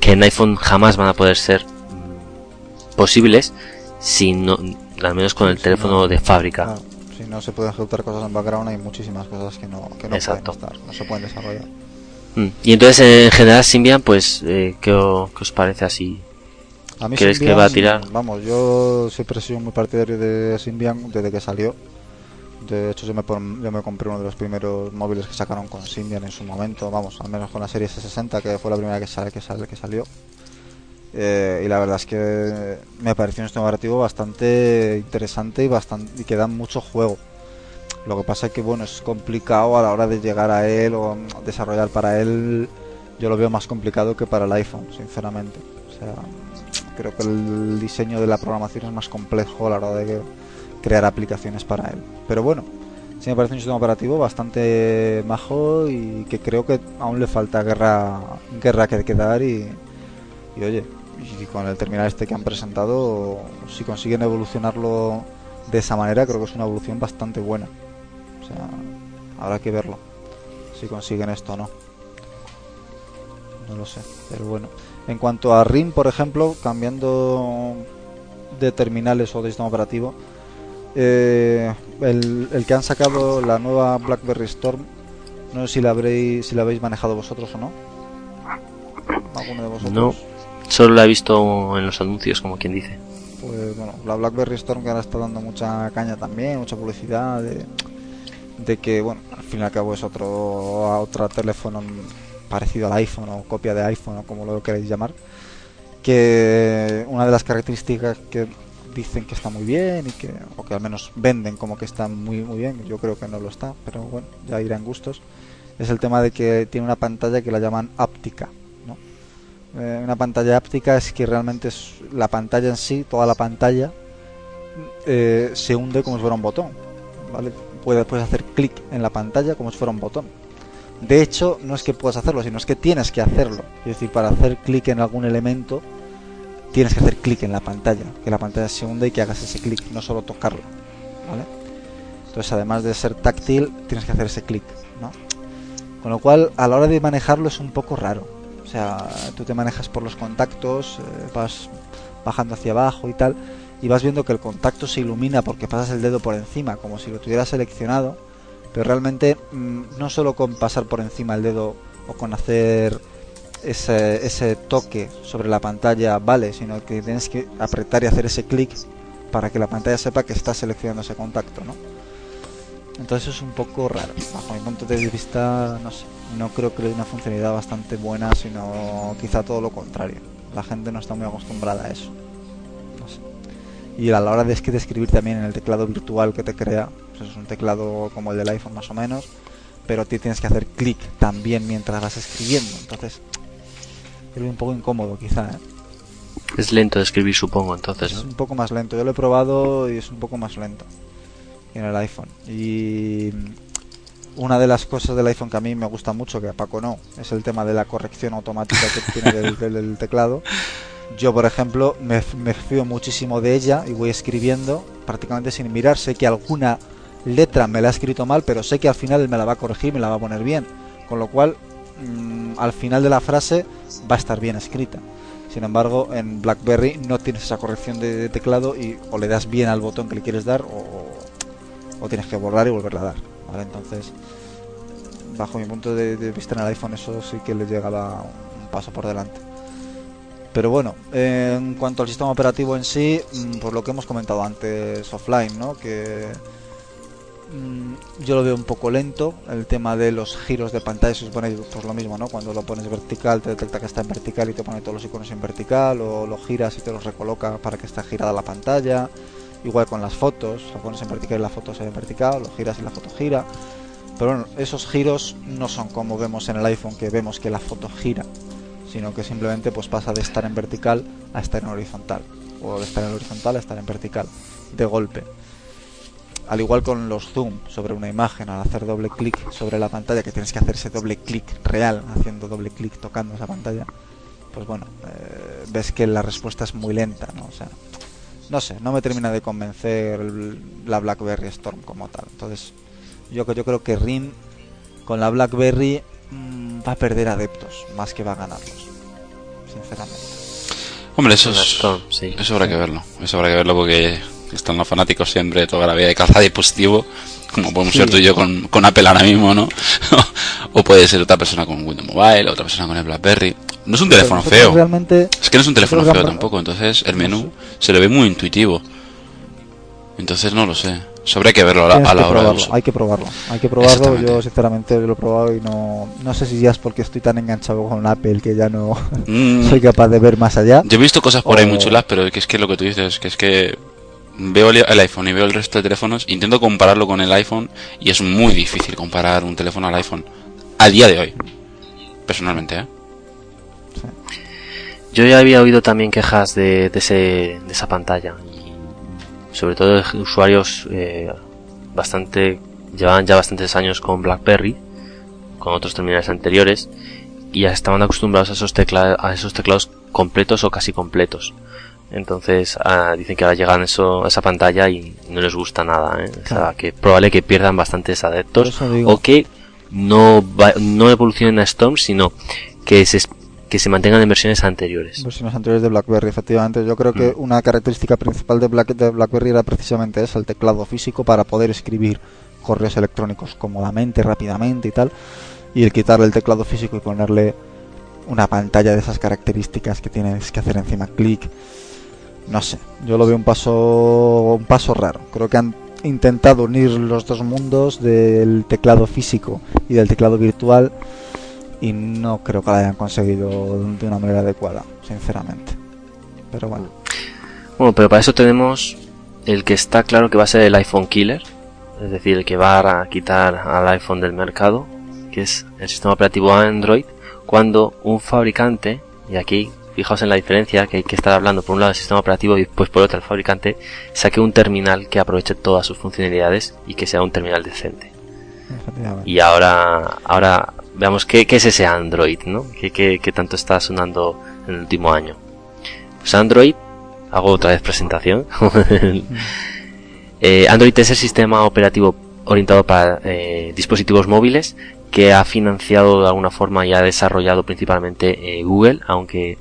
que en iPhone jamás van a poder ser mm, posibles si no, al menos con el teléfono no. de fábrica. claro, si no se pueden ejecutar cosas en background, hay muchísimas cosas que no, que no pueden estar, no se pueden desarrollar. Mm. Y entonces, en general, Symbian, pues, eh, ¿qué, o- qué os parece así? A mí ¿Crees que va a tirar? Vamos, yo siempre he sido muy partidario de Symbian desde que salió. De hecho, yo me, pon- yo me compré uno de los primeros móviles que sacaron con Symbian en su momento, vamos, al menos con la serie S60, que fue la primera que, sale, que, sale, que salió. Eh, y la verdad es que me pareció un sistema operativo bastante interesante y, bastante, y que da mucho juego. Lo que pasa es que bueno, es complicado a la hora de llegar a él o desarrollar para él. Yo lo veo más complicado que para el iPhone, sinceramente. O sea, creo que el diseño de la programación es más complejo a la hora de crear aplicaciones para él. Pero bueno, sí me parece un sistema operativo bastante majo y que creo que aún le falta guerra, guerra que, que dar y, y oye, y con el terminal este que han presentado, si consiguen evolucionarlo de esa manera, creo que es una evolución bastante buena. Sea, habrá que verlo, si consiguen esto o no. No lo sé, pero bueno. En cuanto a RIM, por ejemplo, cambiando de terminales o de sistema operativo, eh, el, el que han sacado la nueva BlackBerry Storm, no sé si la habréis, si la habéis manejado vosotros o no. ¿Alguno de vosotros? No. Solo la he visto en los anuncios, como quien dice. Pues bueno, la BlackBerry Storm que ahora está dando mucha caña también, mucha publicidad de, de que, bueno, al fin y al cabo es otro, otro teléfono parecido al iPhone o copia de iPhone o como lo queréis llamar. Que una de las características que dicen que está muy bien y que, o que al menos venden como que está muy, muy bien, yo creo que no lo está, pero bueno, ya irán gustos, es el tema de que tiene una pantalla que la llaman áptica. ¿no? Eh, una pantalla áptica es que realmente es la pantalla en sí, toda la pantalla, eh, se hunde como si fuera un botón. ¿vale? Puedes, puedes hacer clic en la pantalla como si fuera un botón. De hecho, no es que puedas hacerlo, sino es que tienes que hacerlo. Es decir, para hacer clic en algún elemento, tienes que hacer clic en la pantalla. Que la pantalla se hunde y que hagas ese clic, no solo tocarlo. ¿vale? Entonces, además de ser táctil, tienes que hacer ese clic. ¿no? Con lo cual, a la hora de manejarlo es un poco raro. O sea, tú te manejas por los contactos, eh, vas bajando hacia abajo y tal, y vas viendo que el contacto se ilumina porque pasas el dedo por encima, como si lo tuvieras seleccionado, Pero realmente mm, no solo con pasar por encima el dedo o con hacer ese, toque sobre la pantalla vale, sino que tienes que apretar y hacer ese clic para que la pantalla sepa que está seleccionando ese contacto, ¿no? Entonces es un poco raro. Bajo mi punto de vista, no sé, no creo que le dé una funcionalidad bastante buena, sino quizá todo lo contrario. La gente no está muy acostumbrada a eso. No. Y a la hora de, escribir también en el teclado virtual que te crea, pues es un teclado como el del iPhone más o menos, pero tienes que hacer clic también mientras vas escribiendo. Entonces, es un poco incómodo quizá. ¿eh? Es lento de escribir, supongo, entonces. Es un poco más lento. Yo lo he probado y es un poco más lento en el iPhone. Y una de las cosas del iPhone que a mí me gusta mucho, que a Paco no, es el tema de la corrección automática que tiene del, del, teclado. Yo, por ejemplo, me, fío muchísimo de ella y voy escribiendo prácticamente sin mirar. Sé que alguna letra me la ha escrito mal, pero sé que al final me la va a corregir, me la va a poner bien. Con lo cual, mmm, al final de la frase va a estar bien escrita. Sin embargo, en BlackBerry no tienes esa corrección de, teclado y o le das bien al botón que le quieres dar o, tienes que borrar y volverla a dar. Entonces, bajo mi punto de, vista en el iPhone, eso sí que le llegaba un paso por delante. Pero bueno, en cuanto al sistema operativo en sí, mmm, por lo que hemos comentado antes offline, ¿no? Que mmm, yo lo veo un poco lento. El tema de los giros de pantalla se supone pues lo mismo, ¿no? Cuando lo pones vertical te detecta que está en vertical y te pone todos los iconos en vertical, o lo giras y te los recoloca para que esté girada la pantalla igual con las fotos, lo pones en vertical y la foto se ve en vertical, lo giras y la foto gira. Pero bueno, esos giros no son como vemos en el iPhone, que vemos que la foto gira, sino que simplemente pues pasa de estar en vertical a estar en horizontal, o de estar en horizontal a estar en vertical, de golpe. Al igual con los zoom sobre una imagen, al hacer doble clic sobre la pantalla, que tienes que hacer ese doble clic real, haciendo doble clic tocando esa pantalla, pues bueno, eh, ves que la respuesta es muy lenta, ¿no? O sea, no sé, no me termina de convencer la BlackBerry Storm como tal. Entonces, yo, yo creo que RIM con la BlackBerry mmm, va a perder adeptos más que va a ganarlos, sinceramente. Hombre, eso, es, Storm, sí. eso habrá sí. que verlo. Eso habrá que verlo porque están los fanáticos siempre toda la vida de calzado dispositivo, como podemos sí. ser tú y yo con, con Apple ahora mismo, ¿no? o puede ser otra persona con Windows Mobile, otra persona con el BlackBerry. No es un teléfono feo. Realmente es que no es un teléfono feo tampoco, entonces el menú se le ve muy intuitivo. Entonces no lo sé. Sobre hay que verlo a la, a la hora de uso. Hay que probarlo. Hay que probarlo. Yo sinceramente lo he probado y no, no sé si ya es porque estoy tan enganchado con Apple que ya no mm. soy capaz de ver más allá. Yo he visto cosas por o... ahí muy chulas, pero que es que lo que tú dices, que es que veo el iPhone y veo el resto de teléfonos, intento compararlo con el iPhone y es muy difícil comparar un teléfono al iPhone a día de hoy. Personalmente, ¿eh? Yo ya había oído también quejas de, de, ese, de esa pantalla sobre todo de usuarios eh, bastante llevaban ya bastantes años con BlackBerry, con otros terminales anteriores y ya estaban acostumbrados a esos, tecla a esos teclados completos o casi completos. Entonces ah, dicen que ahora llegan eso, a esa pantalla y no les gusta nada, ¿eh? claro. o sea, que probable que pierdan bastantes adeptos o que no, va, no evolucionen a Storm, sino que se que se mantengan en versiones anteriores. Versiones anteriores de BlackBerry, efectivamente. Yo creo que mm. una característica principal de, Black, de BlackBerry era precisamente esa, el teclado físico para poder escribir correos electrónicos cómodamente, rápidamente y tal. Y el quitarle el teclado físico y ponerle una pantalla de esas características que tienes que hacer encima clic. No sé, yo lo veo un paso un paso raro. Creo que han intentado unir los dos mundos del teclado físico y del teclado virtual y no creo que lo hayan conseguido de una manera adecuada, sinceramente. Pero bueno. Bueno, pero para eso tenemos el que está claro que va a ser el iPhone Killer, es decir, el que va a quitar al iPhone del mercado, que es el sistema operativo Android, cuando un fabricante, y aquí fijaos en la diferencia que hay que estar hablando por un lado del sistema operativo y después por otro el fabricante, saque un terminal que aproveche todas sus funcionalidades y que sea un terminal decente. Y ahora, ahora veamos qué, qué es ese Android, ¿no? ¿Qué, qué, qué tanto está sonando en el último año? Pues Android, hago otra vez presentación. eh, Android es el sistema operativo orientado para eh, dispositivos móviles que ha financiado de alguna forma y ha desarrollado principalmente eh, Google, aunque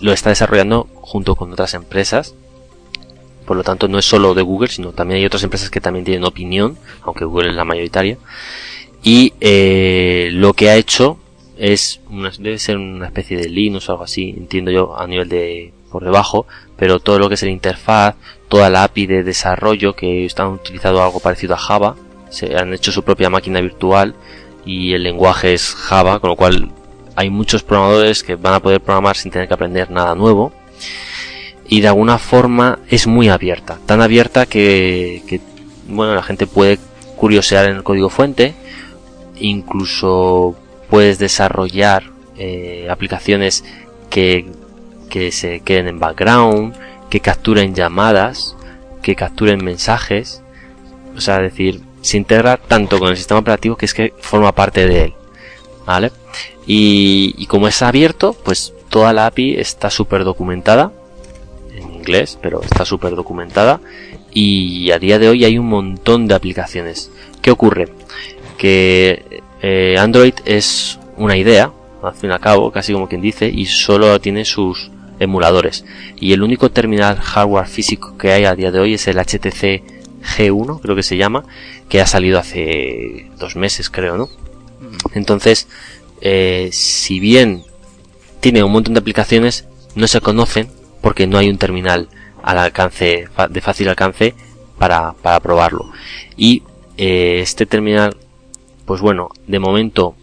lo está desarrollando junto con otras empresas por lo tanto no es solo de Google, sino también hay otras empresas que también tienen opinión, aunque Google es la mayoritaria. Y eh, lo que ha hecho es una, debe ser una especie de Linux o algo así, entiendo yo, a nivel de por debajo, pero todo lo que es la interfaz, toda la API de desarrollo que están utilizando algo parecido a Java, se han hecho su propia máquina virtual y el lenguaje es Java, con lo cual hay muchos programadores que van a poder programar sin tener que aprender nada nuevo. Y de alguna forma es muy abierta, tan abierta que, que bueno, la gente puede curiosear en el código fuente, incluso puedes desarrollar eh, aplicaciones que, que se queden en background, que capturen llamadas, que capturen mensajes, o sea, decir, se integra tanto con el sistema operativo que es que forma parte de él, ¿vale? Y, y como es abierto, pues toda la API está súper documentada, pero está súper documentada y a día de hoy hay un montón de aplicaciones. ¿Qué ocurre? Que eh, Android es una idea, al fin y al cabo, casi como quien dice, y solo tiene sus emuladores. Y el único terminal hardware físico que hay a día de hoy es el HTC G1, creo que se llama, que ha salido hace dos meses, creo, ¿no? Entonces, eh, si bien tiene un montón de aplicaciones, no se conocen porque no hay un terminal al alcance de fácil alcance para, para probarlo y eh, este terminal pues bueno de momento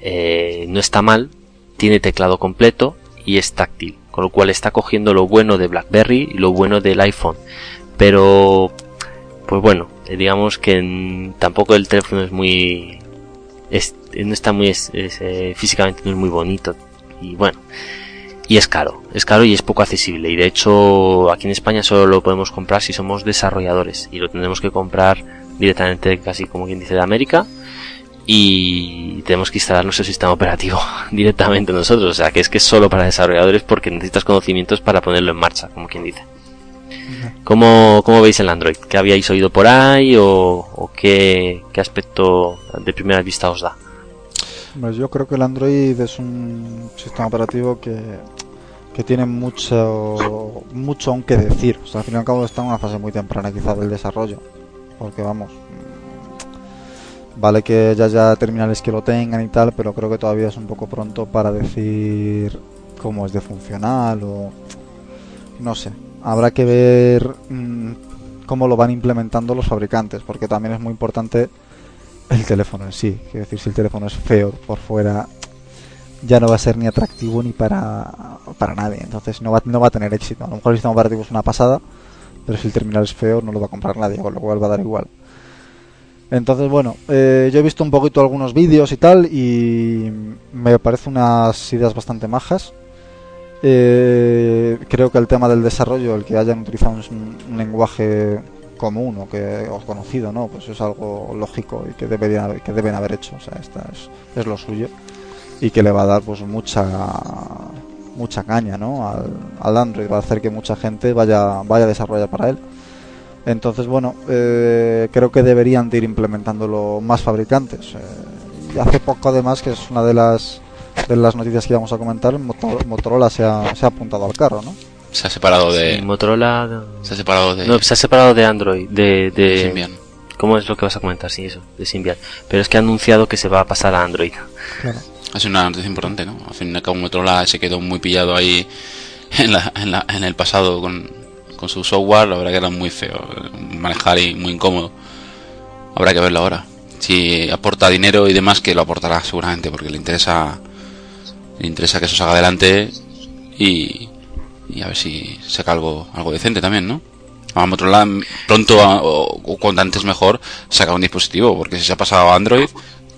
eh, no está mal tiene teclado completo y es táctil con lo cual está cogiendo lo bueno de BlackBerry y lo bueno del iPhone pero pues bueno eh, digamos que tampoco el teléfono es muy no está muy físicamente no es muy bonito y bueno y es caro, es caro y es poco accesible. Y de hecho, aquí en España solo lo podemos comprar si somos desarrolladores y lo tendremos que comprar directamente, casi como quien dice, de América. Y tenemos que instalar nuestro sistema operativo directamente nosotros. O sea, que es que es solo para desarrolladores porque necesitas conocimientos para ponerlo en marcha, como quien dice. ¿Cómo, ¿Cómo, veis el Android? ¿Qué habíais oído por ahí o, o qué, qué aspecto de primera vista os da? Pues yo creo que el Android es un sistema operativo que, que tiene mucho mucho aún que decir. O sea, al fin y al cabo está en una fase muy temprana quizá del desarrollo. Porque vamos, vale que ya haya terminales que lo tengan y tal, pero creo que todavía es un poco pronto para decir cómo es de funcional o no sé. Habrá que ver mm, cómo lo van implementando los fabricantes, porque también es muy importante el teléfono en sí. Quiero decir, si el teléfono es feo por fuera, ya no va a ser ni atractivo ni para, para nadie. Entonces no va, no va a tener éxito. A lo mejor el sistema operativo es una pasada, pero si el terminal es feo no lo va a comprar nadie, con lo cual va a dar igual. Entonces, bueno, eh, yo he visto un poquito algunos vídeos y tal y me parece unas ideas bastante majas. Eh, creo que el tema del desarrollo, el que hayan utilizado un lenguaje común o que os conocido, ¿no? Pues es algo lógico y que deberían que deben haber hecho, o sea, esta es, lo suyo y que le va a dar pues mucha mucha caña, ¿no? Al, al Android va a hacer que mucha gente vaya vaya a desarrollar para él. Entonces, bueno, eh, creo que deberían de ir implementándolo más fabricantes. Eh, y hace poco, además, que es una de las de las noticias que íbamos a comentar, Motorola se ha, se ha apuntado al carro, ¿no? Se ha separado de. Motorola. Se ha separado de. No, se ha separado de Android. De, de, Symbian. ¿Cómo es lo que vas a comentar? Sí, eso, de Symbian. Pero es que ha anunciado que se va a pasar a Android. Claro. Ha sido una noticia importante, ¿no? Al fin y al cabo, Motorola se quedó muy pillado ahí en, la, en, la, en el pasado con, con su software. La verdad que era muy feo manejar y muy incómodo. Habrá que verlo ahora. Si aporta dinero y demás, que lo aportará seguramente, porque le interesa, le interesa que eso se haga adelante y, a ver si saca algo, algo decente también, ¿no? A Motorola pronto o, cuanto antes mejor saca un dispositivo, porque si se ha pasado a Android,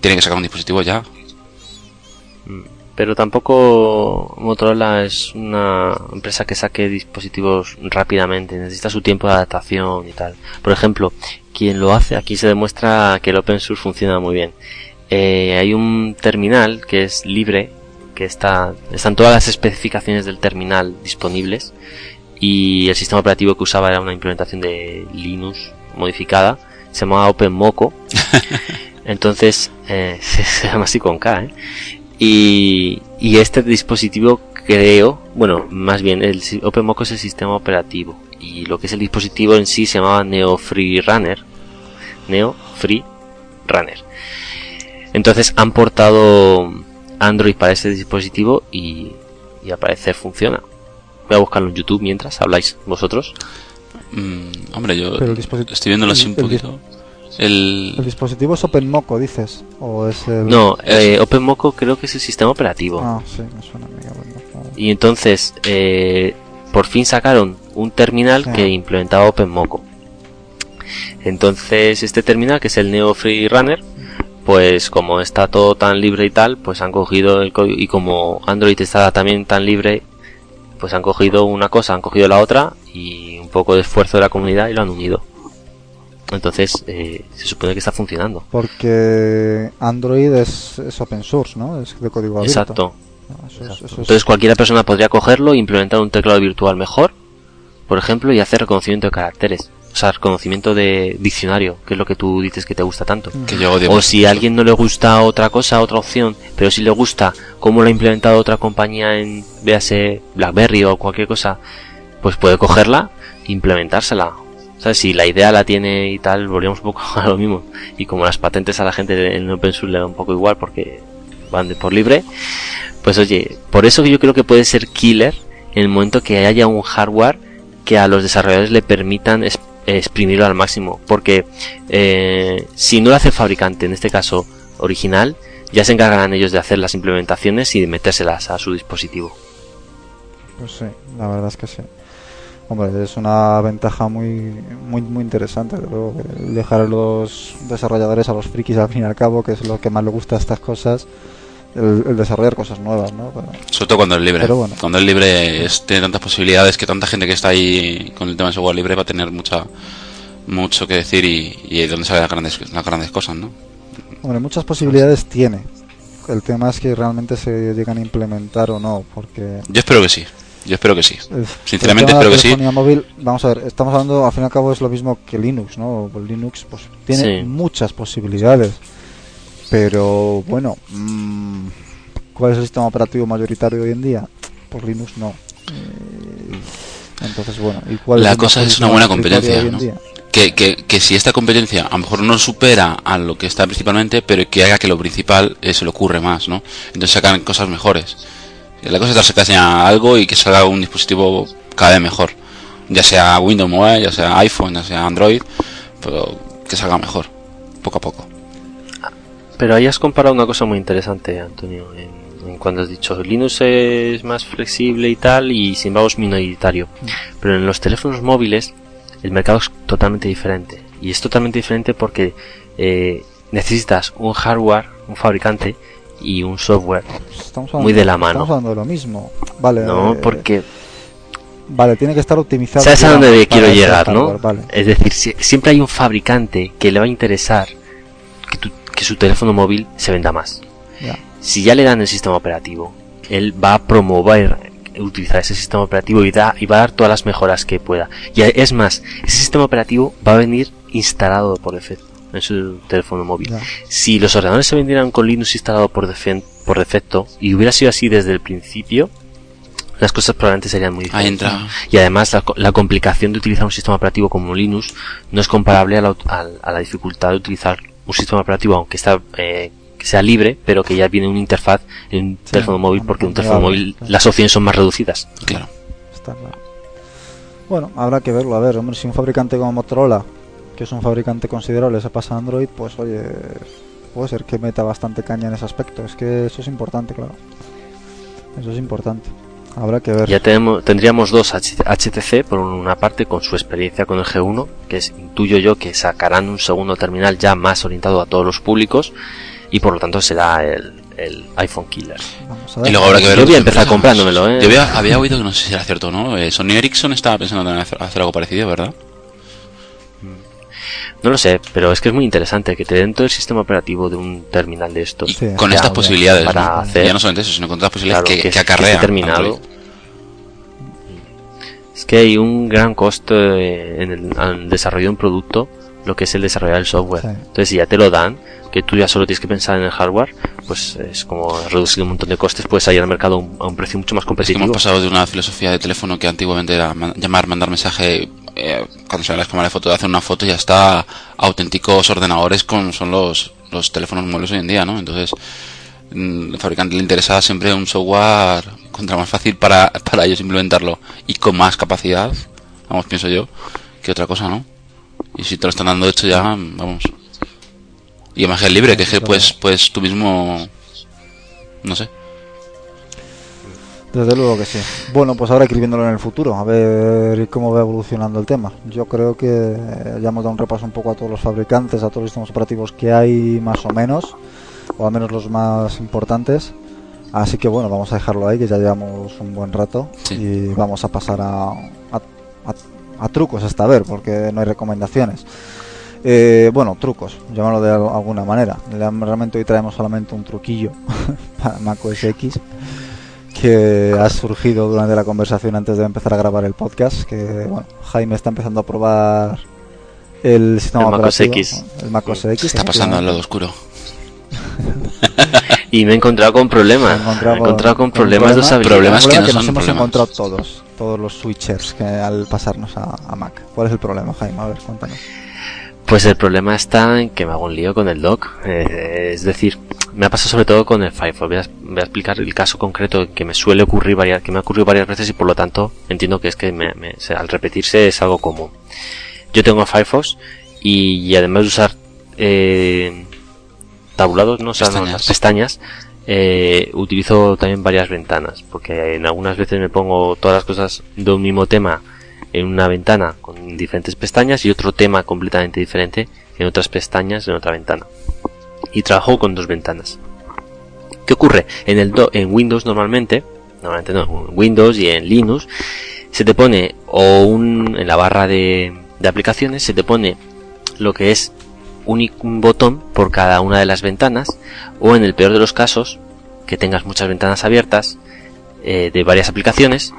tiene que sacar un dispositivo ya. Pero tampoco Motorola es una empresa que saque dispositivos rápidamente, necesita su tiempo de adaptación y tal. Por ejemplo, quien lo hace, aquí se demuestra que el open source funciona muy bien. Eh, hay un terminal que es libre que está, están todas las especificaciones del terminal disponibles y el sistema operativo que usaba era una implementación de Linux modificada, se llamaba OpenMoco. Entonces, eh, se, llama así con K, ¿eh? Y, y este dispositivo creo, bueno, más bien el OpenMoco es el sistema operativo y lo que es el dispositivo en sí se llamaba Neo Free Runner. Neo Free Runner. Entonces han portado Android para ese dispositivo y, y al parecer funciona. Voy a buscarlo en YouTube mientras habláis vosotros. Mm, hombre, yo Pero el disposit- estoy viéndolo así un el poquito. El, ¿El dispositivo es OpenMoco, dices? ¿O es el...? No, eh, OpenMoco creo que es el sistema operativo. Ah, sí, me suena a mí, OpenMoco. Y entonces, eh, por fin sacaron un terminal Sí. que implementaba OpenMoco. Entonces, este terminal, que es el Neo Free Runner, pues como está todo tan libre y tal, pues han cogido el código, y como Android está también tan libre, pues han cogido una cosa, han cogido la otra, y un poco de esfuerzo de la comunidad y lo han unido. Entonces, eh, se supone que está funcionando. Porque Android es, es open source, ¿no? Es de código abierto. Exacto. Ah, eso es- eso es- Entonces cualquiera persona podría cogerlo e implementar un teclado virtual mejor, por ejemplo, y hacer reconocimiento de caracteres. O sea, reconocimiento de diccionario, que es lo que tú dices que te gusta tanto. que yo odio O si a alguien no le gusta otra cosa, otra opción, pero si le gusta cómo lo ha implementado otra compañía en, véase, BlackBerry o cualquier cosa, pues puede cogerla e implementársela. Si la idea la tiene y tal, volvemos un poco a lo mismo. Y como las patentes a la gente en Open Source le da un poco igual porque van de por libre, pues oye, por eso yo creo que puede ser killer en el momento que haya un hardware que a los desarrolladores le permitan exprimirlo al máximo. Porque eh, si no lo hace el fabricante, en este caso original, ya se encargarán ellos de hacer las implementaciones y de metérselas a su dispositivo. Pues sí, la verdad es que sí. Hombre, es una ventaja muy muy muy interesante, que dejar a los desarrolladores, a los frikis al fin y al cabo, que es lo que más le gusta a estas cosas, el, el desarrollar cosas nuevas, ¿no? Pero- Sobre todo cuando es libre. Pero bueno. Cuando es libre es, tiene tantas posibilidades que tanta gente que está ahí con el tema de software libre va a tener mucha mucho que decir y, y de dónde salen las grandes, las grandes cosas, ¿no? Hombre, muchas posibilidades tiene. El tema es que realmente se llegan a implementar o no, porque... Yo espero que sí. Yo espero que sí. Sinceramente espero que sí. móvil, vamos a ver, estamos hablando, al fin y al cabo es lo mismo que Linux, ¿no? Pues Linux pues tiene Sí. muchas posibilidades, pero bueno, mm, ¿cuál es el sistema operativo mayoritario hoy en día? Pues Linux no. Eh, Entonces, bueno, ¿y cuál La el cosa es una sistema buena mayoritario competencia, hoy en ¿no? Que, que, que si esta competencia a lo mejor no supera a lo que está principalmente, pero que haga que lo principal eh, se le ocurre más, ¿no? Entonces sacan cosas mejores. La cosa es darse caña a algo y que salga un dispositivo cada vez mejor. Ya sea Windows Mobile, ya sea iPhone, ya sea Android, pero que salga mejor, poco a poco. Pero ahí has comparado una cosa muy interesante, Antonio, en, en cuando has dicho Linux es más flexible y tal, y sin embargo es minoritario. Pero en los teléfonos móviles el mercado es totalmente diferente. Y es totalmente diferente porque eh, necesitas un hardware, un fabricante y un software. Muy de la mano. Estamos hablando de lo mismo. Vale, No, eh, porque Vale, tiene que estar optimizado. sabes a dónde quiero llegar, ¿no? hardware, Vale. Es decir, si- siempre hay un fabricante que le va a interesar que, tu- que su teléfono móvil se venda más. Ya. si ya le dan el sistema operativo, él va a promover utilizar ese sistema operativo y, da, y va a dar todas las mejoras que pueda. Y es más, ese sistema operativo va a venir instalado por defecto en su teléfono móvil. Ya. Si los ordenadores se vendieran con Linux instalado por, defen- por defecto y hubiera sido así desde el principio, las cosas probablemente serían muy Ahí diferentes. entra. Y además la, co- la complicación de utilizar un sistema operativo como Linux no es comparable a la, a- a la dificultad de utilizar un sistema operativo aunque está eh, que sea libre, pero que ya viene una interfaz en un Sí, teléfono móvil porque un teléfono móvil claro. las opciones son más reducidas. Claro. Está claro. Bueno, habrá que verlo. A ver, hombre, si un fabricante como Motorola, que es un fabricante considerable, se pasa a Android, pues oye, puede ser que meta bastante caña en ese aspecto. Es que eso es importante, claro. Eso es importante. Habrá que ver. Ya tenemos, tendríamos dos HTC, por una parte con su experiencia con el G1, que es, intuyo yo que sacarán un segundo terminal ya más orientado a todos los públicos y por lo tanto será el, el iPhone Killer. Vamos a ver. Y luego habrá que ver. Yo voy a empezar comprándomelo, ¿eh? Yo había, había oído que no sé si era cierto o no. eh, Sony Ericsson estaba pensando en hacer, hacer algo parecido, ¿verdad? No lo sé, pero es que es muy interesante que te den todo el sistema operativo de un terminal de estos. Y Sí. con Ya, estas ya, posibilidades, para ¿no? hacer- ya no solamente eso, sino con todas las posibilidades Claro, que, es- que acarrea. esté terminado. Es que hay un gran costo eh, en el, al desarrollo de un producto, lo que es el desarrollar el software. Sí. Entonces, si ya te lo dan, que tú ya solo tienes que pensar en el hardware, pues es como reducir un montón de costes, puedes salir al mercado a un precio mucho más competitivo. hemos pasado de una filosofía de teléfono que antiguamente era llamar, mandar mensaje, eh, cuando se ve las cámaras de foto, de hacer una foto, ya está auténticos ordenadores con son los, los teléfonos móviles hoy en día, ¿no? Entonces, mm, el fabricante le interesa siempre un software contra más fácil para, para ellos implementarlo y con más capacidad, vamos, pienso yo, que otra cosa, ¿no? Y si te lo están dando hecho ya, vamos. Y imagen libre, que pues, pues tú mismo, no sé. Desde luego que sí. Bueno, pues ahora hay que ir viéndolo en el futuro, a ver cómo va evolucionando el tema. Yo creo que ya hemos dado un repaso un poco a todos los fabricantes, a todos los sistemas operativos que hay más o menos, o al menos los más importantes. Así que bueno, vamos a dejarlo ahí, que ya llevamos un buen rato y vamos a pasar a, a, trucos esta vez, porque no hay recomendaciones. Eh, bueno, trucos, llamarlo de alguna manera. Realmente hoy traemos solamente un truquillo para Mac OS X que ha surgido durante la conversación antes de empezar a grabar el podcast, que bueno, Jaime está empezando a probar el sistema el operativo, X. el Mac OS X. Está pasando al lado oscuro. y me he encontrado con problemas. Me he encontrado, con, problemas, de Problemas que, no nos hemos encontrado todos, todos los switchers que al pasarnos a, Mac. ¿Cuál es el problema, Jaime? A ver, cuéntanos. Pues el problema está en que me hago un lío con el dock. Eh, es decir, me ha pasado sobre todo con el Firefox. Voy a, explicar el caso concreto que me suele ocurrir varias, que me ha ocurrido varias veces y por lo tanto entiendo que es que al repetirse es algo común. Yo tengo Firefox y, además de usar eh, tabulados, no, o las pestañas, eh, utilizo también varias ventanas porque en algunas veces me pongo todas las cosas de un mismo tema en una ventana con diferentes pestañas y otro tema completamente diferente en otras pestañas en otra ventana y trabajo con dos ventanas. ¿Qué ocurre? En, el en Windows normalmente, normalmente no, en Windows y en Linux, se te pone o un, en la barra de, de aplicaciones se te pone lo que es un, un, botón por cada una de las ventanas o en el peor de los casos que tengas muchas ventanas abiertas eh, de varias aplicaciones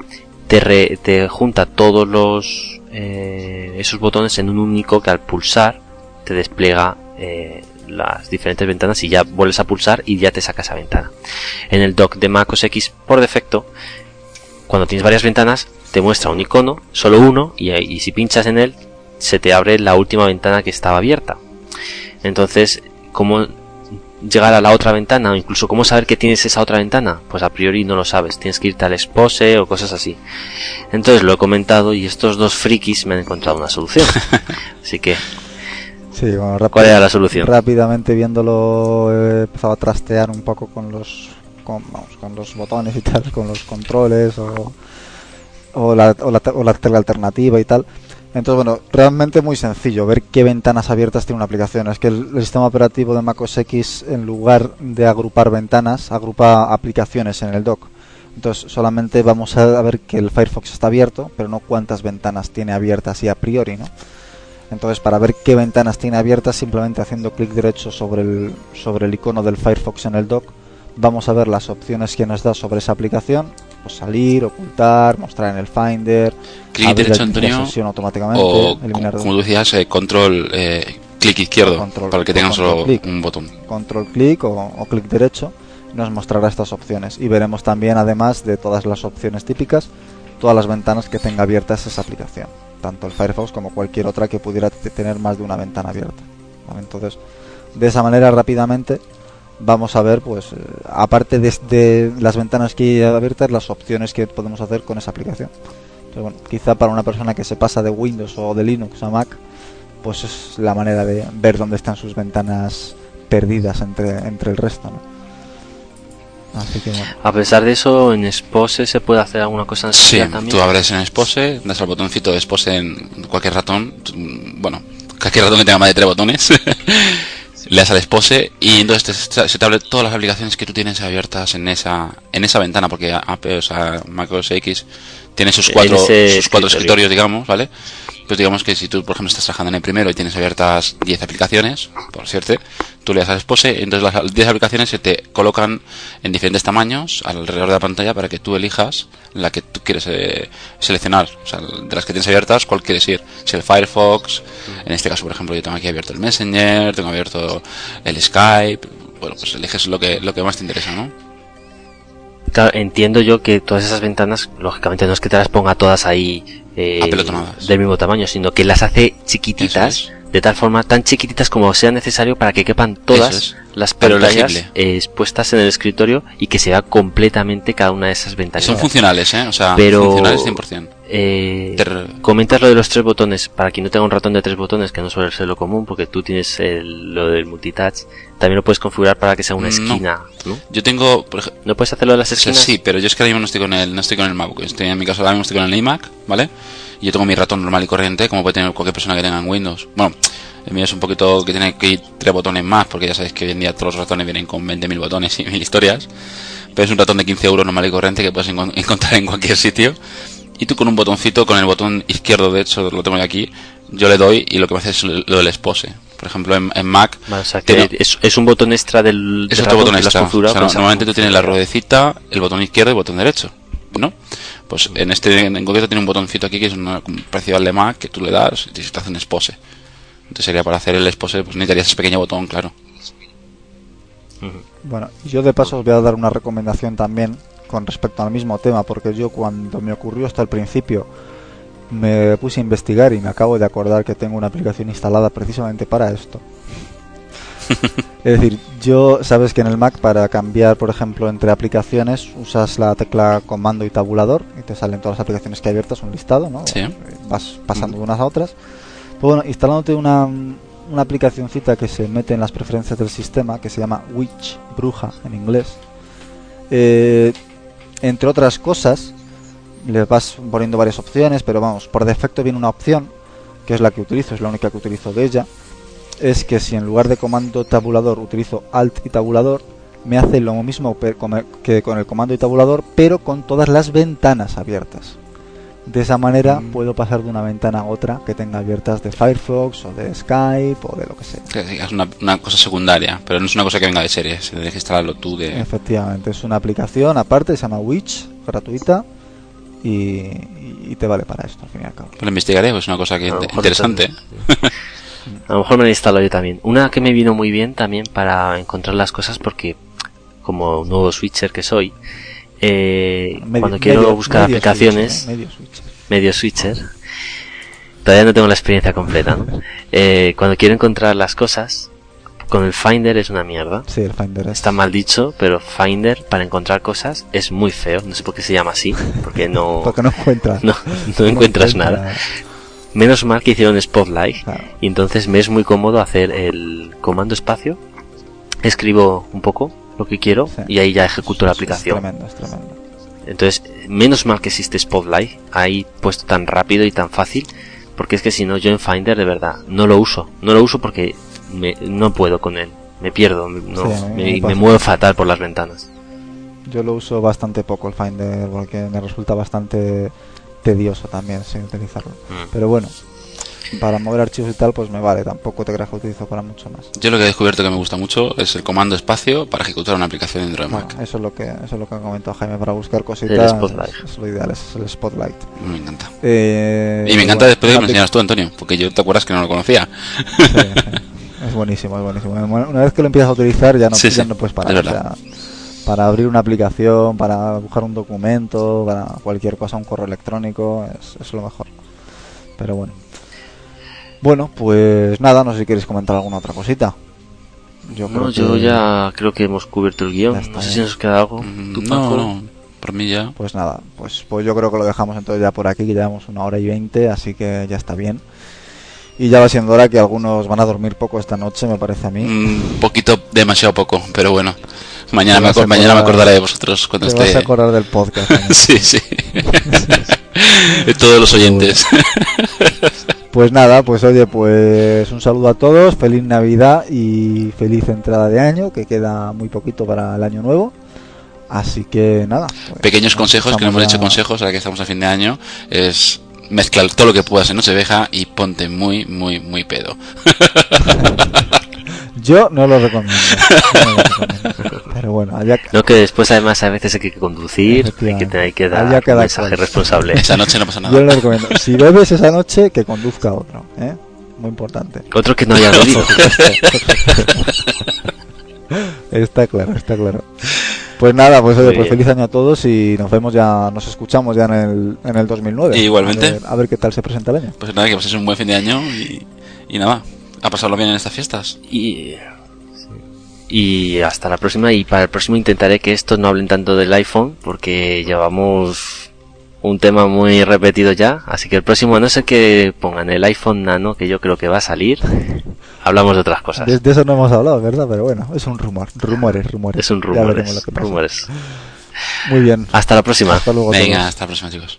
te, junta todos los eh, esos botones en un único que al pulsar te despliega eh, las diferentes ventanas y ya vuelves a pulsar y ya te saca esa ventana. En el dock de Mac OS X por defecto, cuando tienes varias ventanas, te muestra un icono, solo uno, y, si pinchas en él, se te abre la última ventana que estaba abierta. Entonces, ¿cómo llegar a la otra ventana o incluso cómo saber que tienes esa otra ventana? Pues a priori no lo sabes, tienes que irte al expose o cosas así. Entonces lo he comentado y estos dos frikis me han encontrado una solución. Así que Sí, bueno, ¿Cuál era la solución? Rápidamente viéndolo he empezado a trastear un poco con los con, vamos, con los botones y tal, con los controles o, o, la, o, la, o la alternativa y tal. Entonces, bueno, realmente muy sencillo ver qué ventanas abiertas tiene una aplicación. Es que el, sistema operativo de Mac OS X, en lugar de agrupar ventanas, agrupa aplicaciones en el dock. Entonces, solamente vamos a ver que el Firefox está abierto, pero no cuántas ventanas tiene abiertas y a priori, ¿no? Entonces, para ver qué ventanas tiene abiertas, simplemente haciendo clic derecho sobre el, sobre el icono del Firefox en el dock, vamos a ver las opciones que nos da sobre esa aplicación. Pues salir, ocultar, mostrar en el Finder, clic derecho, Antonio, automáticamente, o, como tú decías, eh, control, eh, clic izquierdo, para que tenga solo un botón. Control clic o, o clic derecho nos mostrará estas opciones y veremos también, además de todas las opciones típicas, todas las ventanas que tenga abiertas esa aplicación tanto el Firefox como cualquier otra que pudiera tener más de una ventana abierta. Entonces, de esa manera rápidamente vamos a ver, pues, eh, aparte de, las ventanas que hay abiertas, las opciones que podemos hacer con esa aplicación. Entonces, bueno, quizá para una persona que se pasa de Windows o de Linux a Mac, pues es la manera de ver dónde están sus ventanas perdidas entre, entre el resto, ¿no? A pesar de eso, en Expose se puede hacer alguna cosa Sí, tú abres en Expose, das al botoncito de Expose en cualquier ratón, bueno, cualquier ratón que tenga más de tres botones, le das al Expose y entonces se te abren todas las aplicaciones que tú tienes abiertas en esa en esa ventana, porque o sea, Mac OS X tiene sus cuatro, sus cuatro escritorios, digamos, ¿vale? Pues digamos que si tú, por ejemplo, estás trabajando en el primero y tienes abiertas 10 aplicaciones, por cierto, tú le das al Expose, entonces las 10 aplicaciones se te colocan en diferentes tamaños alrededor de la pantalla para que tú elijas la que tú quieres eh, seleccionar. O sea, de las que tienes abiertas, cuál quieres ir. Si el Firefox, en este caso, por ejemplo, yo tengo aquí abierto el Messenger, tengo abierto el Skype. Bueno, pues eliges lo que, lo que más te interesa, ¿no? Entiendo yo que todas esas ventanas, lógicamente no es que te las ponga todas ahí eh, del mismo tamaño, sino que las hace chiquititas de tal forma tan chiquititas como sea necesario para que quepan todas las pantallas expuestas en el escritorio y que se vea completamente cada una de esas ventanas. Son funcionales, ¿eh? O sea, Pero, funcionales 100%. Eh, comentas lo de los tres botones, para quien no tenga un ratón de tres botones, que no suele ser lo común, porque tú tienes lo del multitouch, también lo puedes configurar para que sea una esquina, ¿no? Yo tengo, ¿No puedes hacerlo de las esquinas? Sí, pero yo es que ahora mismo no estoy con el, no estoy con el MacBook, estoy en mi caso ahora mismo estoy con el iMac, ¿vale? Y yo tengo mi ratón normal y corriente, como puede tener cualquier persona que tenga en Windows. Bueno, el mío es un poquito que tiene que ir tres botones más, porque ya sabéis que hoy en día todos los ratones vienen con 20.000 botones y mil historias. Pero es un ratón de 15 euros normal y corriente que puedes encontrar en cualquier sitio. Y tú con un botoncito, con el botón izquierdo, de hecho, lo tengo aquí, yo le doy y lo que me hace es lo del expose. Por ejemplo, en, Mac. es, un botón extra del. Es otro botón extra. normalmente tú tienes la ruedecita, el botón izquierdo y el botón derecho. ¿No? Pues en este en concreto tiene un botoncito aquí que es una, parecido al de Mac que tú le das y te hace un expose. Entonces sería para hacer el expose, pues necesitarías ese pequeño botón, claro. Bueno, yo de paso os voy a dar una recomendación también con respecto al mismo tema, porque yo cuando me ocurrió hasta el principio me puse a investigar y me acabo de acordar que tengo una aplicación instalada precisamente para esto. es decir, yo sabes que en el Mac para cambiar, por ejemplo, entre aplicaciones usas la tecla comando y tabulador y te salen todas las aplicaciones que hay abiertas, un listado, ¿no? Vas pasando de unas a otras. Pues bueno, instalándote una, una aplicacióncita que se mete en las preferencias del sistema, que se llama Witch, bruja en inglés. Eh, entre otras cosas, le vas poniendo varias opciones, pero vamos, por defecto viene una opción, que es la que utilizo, es la única que utilizo de ella, es que si en lugar de comando tabulador utilizo alt y tabulador, me hace lo mismo que con el comando y tabulador, pero con todas las ventanas abiertas. De esa manera mm. puedo pasar de una ventana a otra que tenga abiertas de Firefox o de Skype o de lo que sea. es una, cosa secundaria, pero no es una cosa que venga de serie, se que instalarlo tú de... Efectivamente, es una aplicación aparte, se llama Witch, gratuita y, te vale para esto al fin y al cabo. Pues lo investigaré, es una cosa que interesante. a lo mejor me la instalo yo también. Una que me vino muy bien también para encontrar las cosas porque como nuevo switcher que soy, eh, cuando quiero buscar aplicaciones, ¿eh? medio, switcher. todavía no tengo la experiencia completa, eh, cuando quiero encontrar las cosas, con el Finder es una mierda. Está mal dicho, pero Finder para encontrar cosas es muy feo. No sé por qué se llama así, porque no. porque no encuentras. No, encuentras nada. Menos mal que hicieron Spotlight. Y entonces me es muy cómodo hacer el comando espacio. Escribo un poco lo que quiero y ahí ya ejecuto la aplicación. tremendo, es tremendo. Entonces, menos mal que existe Spotlight ahí puesto tan rápido y tan fácil, porque es que si no, yo en Finder de verdad no lo uso. No lo uso porque no puedo con él. Me pierdo, me, muevo fatal por las ventanas. Yo lo uso bastante poco el Finder porque me resulta bastante tedioso también sin utilizarlo. Mm. Pero bueno, para mover archivos y tal, pues me vale, tampoco te creas que utilizo para mucho más. Yo lo que he descubierto que me gusta mucho es el comando espacio para ejecutar una aplicación dentro de Mac. eso es lo que eso es lo que ha comentado Jaime para buscar cositas. Es, lo ideal, es el Spotlight. Me encanta. Eh, y me encanta después de que me enseñas tú, Antonio, porque yo te acuerdas que no lo conocía. es buenísimo, es buenísimo. Una vez que lo empiezas a utilizar ya no, no puedes parar. para abrir una aplicación, para buscar un documento, para cualquier cosa, un correo electrónico, es, es lo mejor. Pero bueno. Bueno, pues nada, no sé si queréis comentar alguna otra cosita. Yo, no, yo ya creo que hemos cubierto el guion. No sé si nos queda algo. Mm, no, no, por mí ya. Pues nada, pues, pues yo creo que lo dejamos entonces ya por aquí, que llevamos una hora y veinte, así que ya está bien. Y ya va siendo hora que algunos van a dormir poco esta noche, me parece a mí. Un poquito, demasiado poco, pero bueno. Mañana, me, mañana me acordaré de vosotros cuando esté. vas a acordar del podcast. sí, sí. de todos los oyentes. Pues nada, pues oye, pues un saludo a todos, feliz Navidad y feliz entrada de año, que queda muy poquito para el año nuevo. Así que nada. Pues Pequeños consejos, que no hemos hecho consejos, ahora que estamos a fin de año, es mezclar todo lo que puedas en Nochevieja y ponte muy, muy, muy pedo. Yo no lo recomiendo. no lo recomiendo. Pero bueno, allá, No, que después además a veces hay que conducir, hay que, hay que dar un mensaje cual. responsable. Esa noche no pasa yo nada. no lo recomiendo. Si bebes esa noche, que conduzca otro. ¿eh? Muy importante. Otro que no haya bebido. Está claro, está claro. Pues nada, pues oye, pues feliz año a todos y nos vemos ya, nos escuchamos ya en el, en el 2009. Igualmente. A ver, a ver qué tal se presenta el año. Pues nada, que paséis un buen fin de año y, y nada, a pasarlo bien en estas fiestas. Y, y hasta la próxima. Y para el próximo intentaré que estos no hablen tanto del iPhone, porque llevamos un tema muy repetido ya. Así que el próximo, a no sé que pongan el iPhone Nano, que yo creo que va a salir, hablamos de otras cosas. De, de eso no hemos hablado, ¿verdad? Pero bueno, es un rumor. Rumores, rumores. Es un rumores. lo que pasa. rumores. Muy bien. Hasta la próxima. Hasta luego. todos. Venga, hasta la próxima chicos.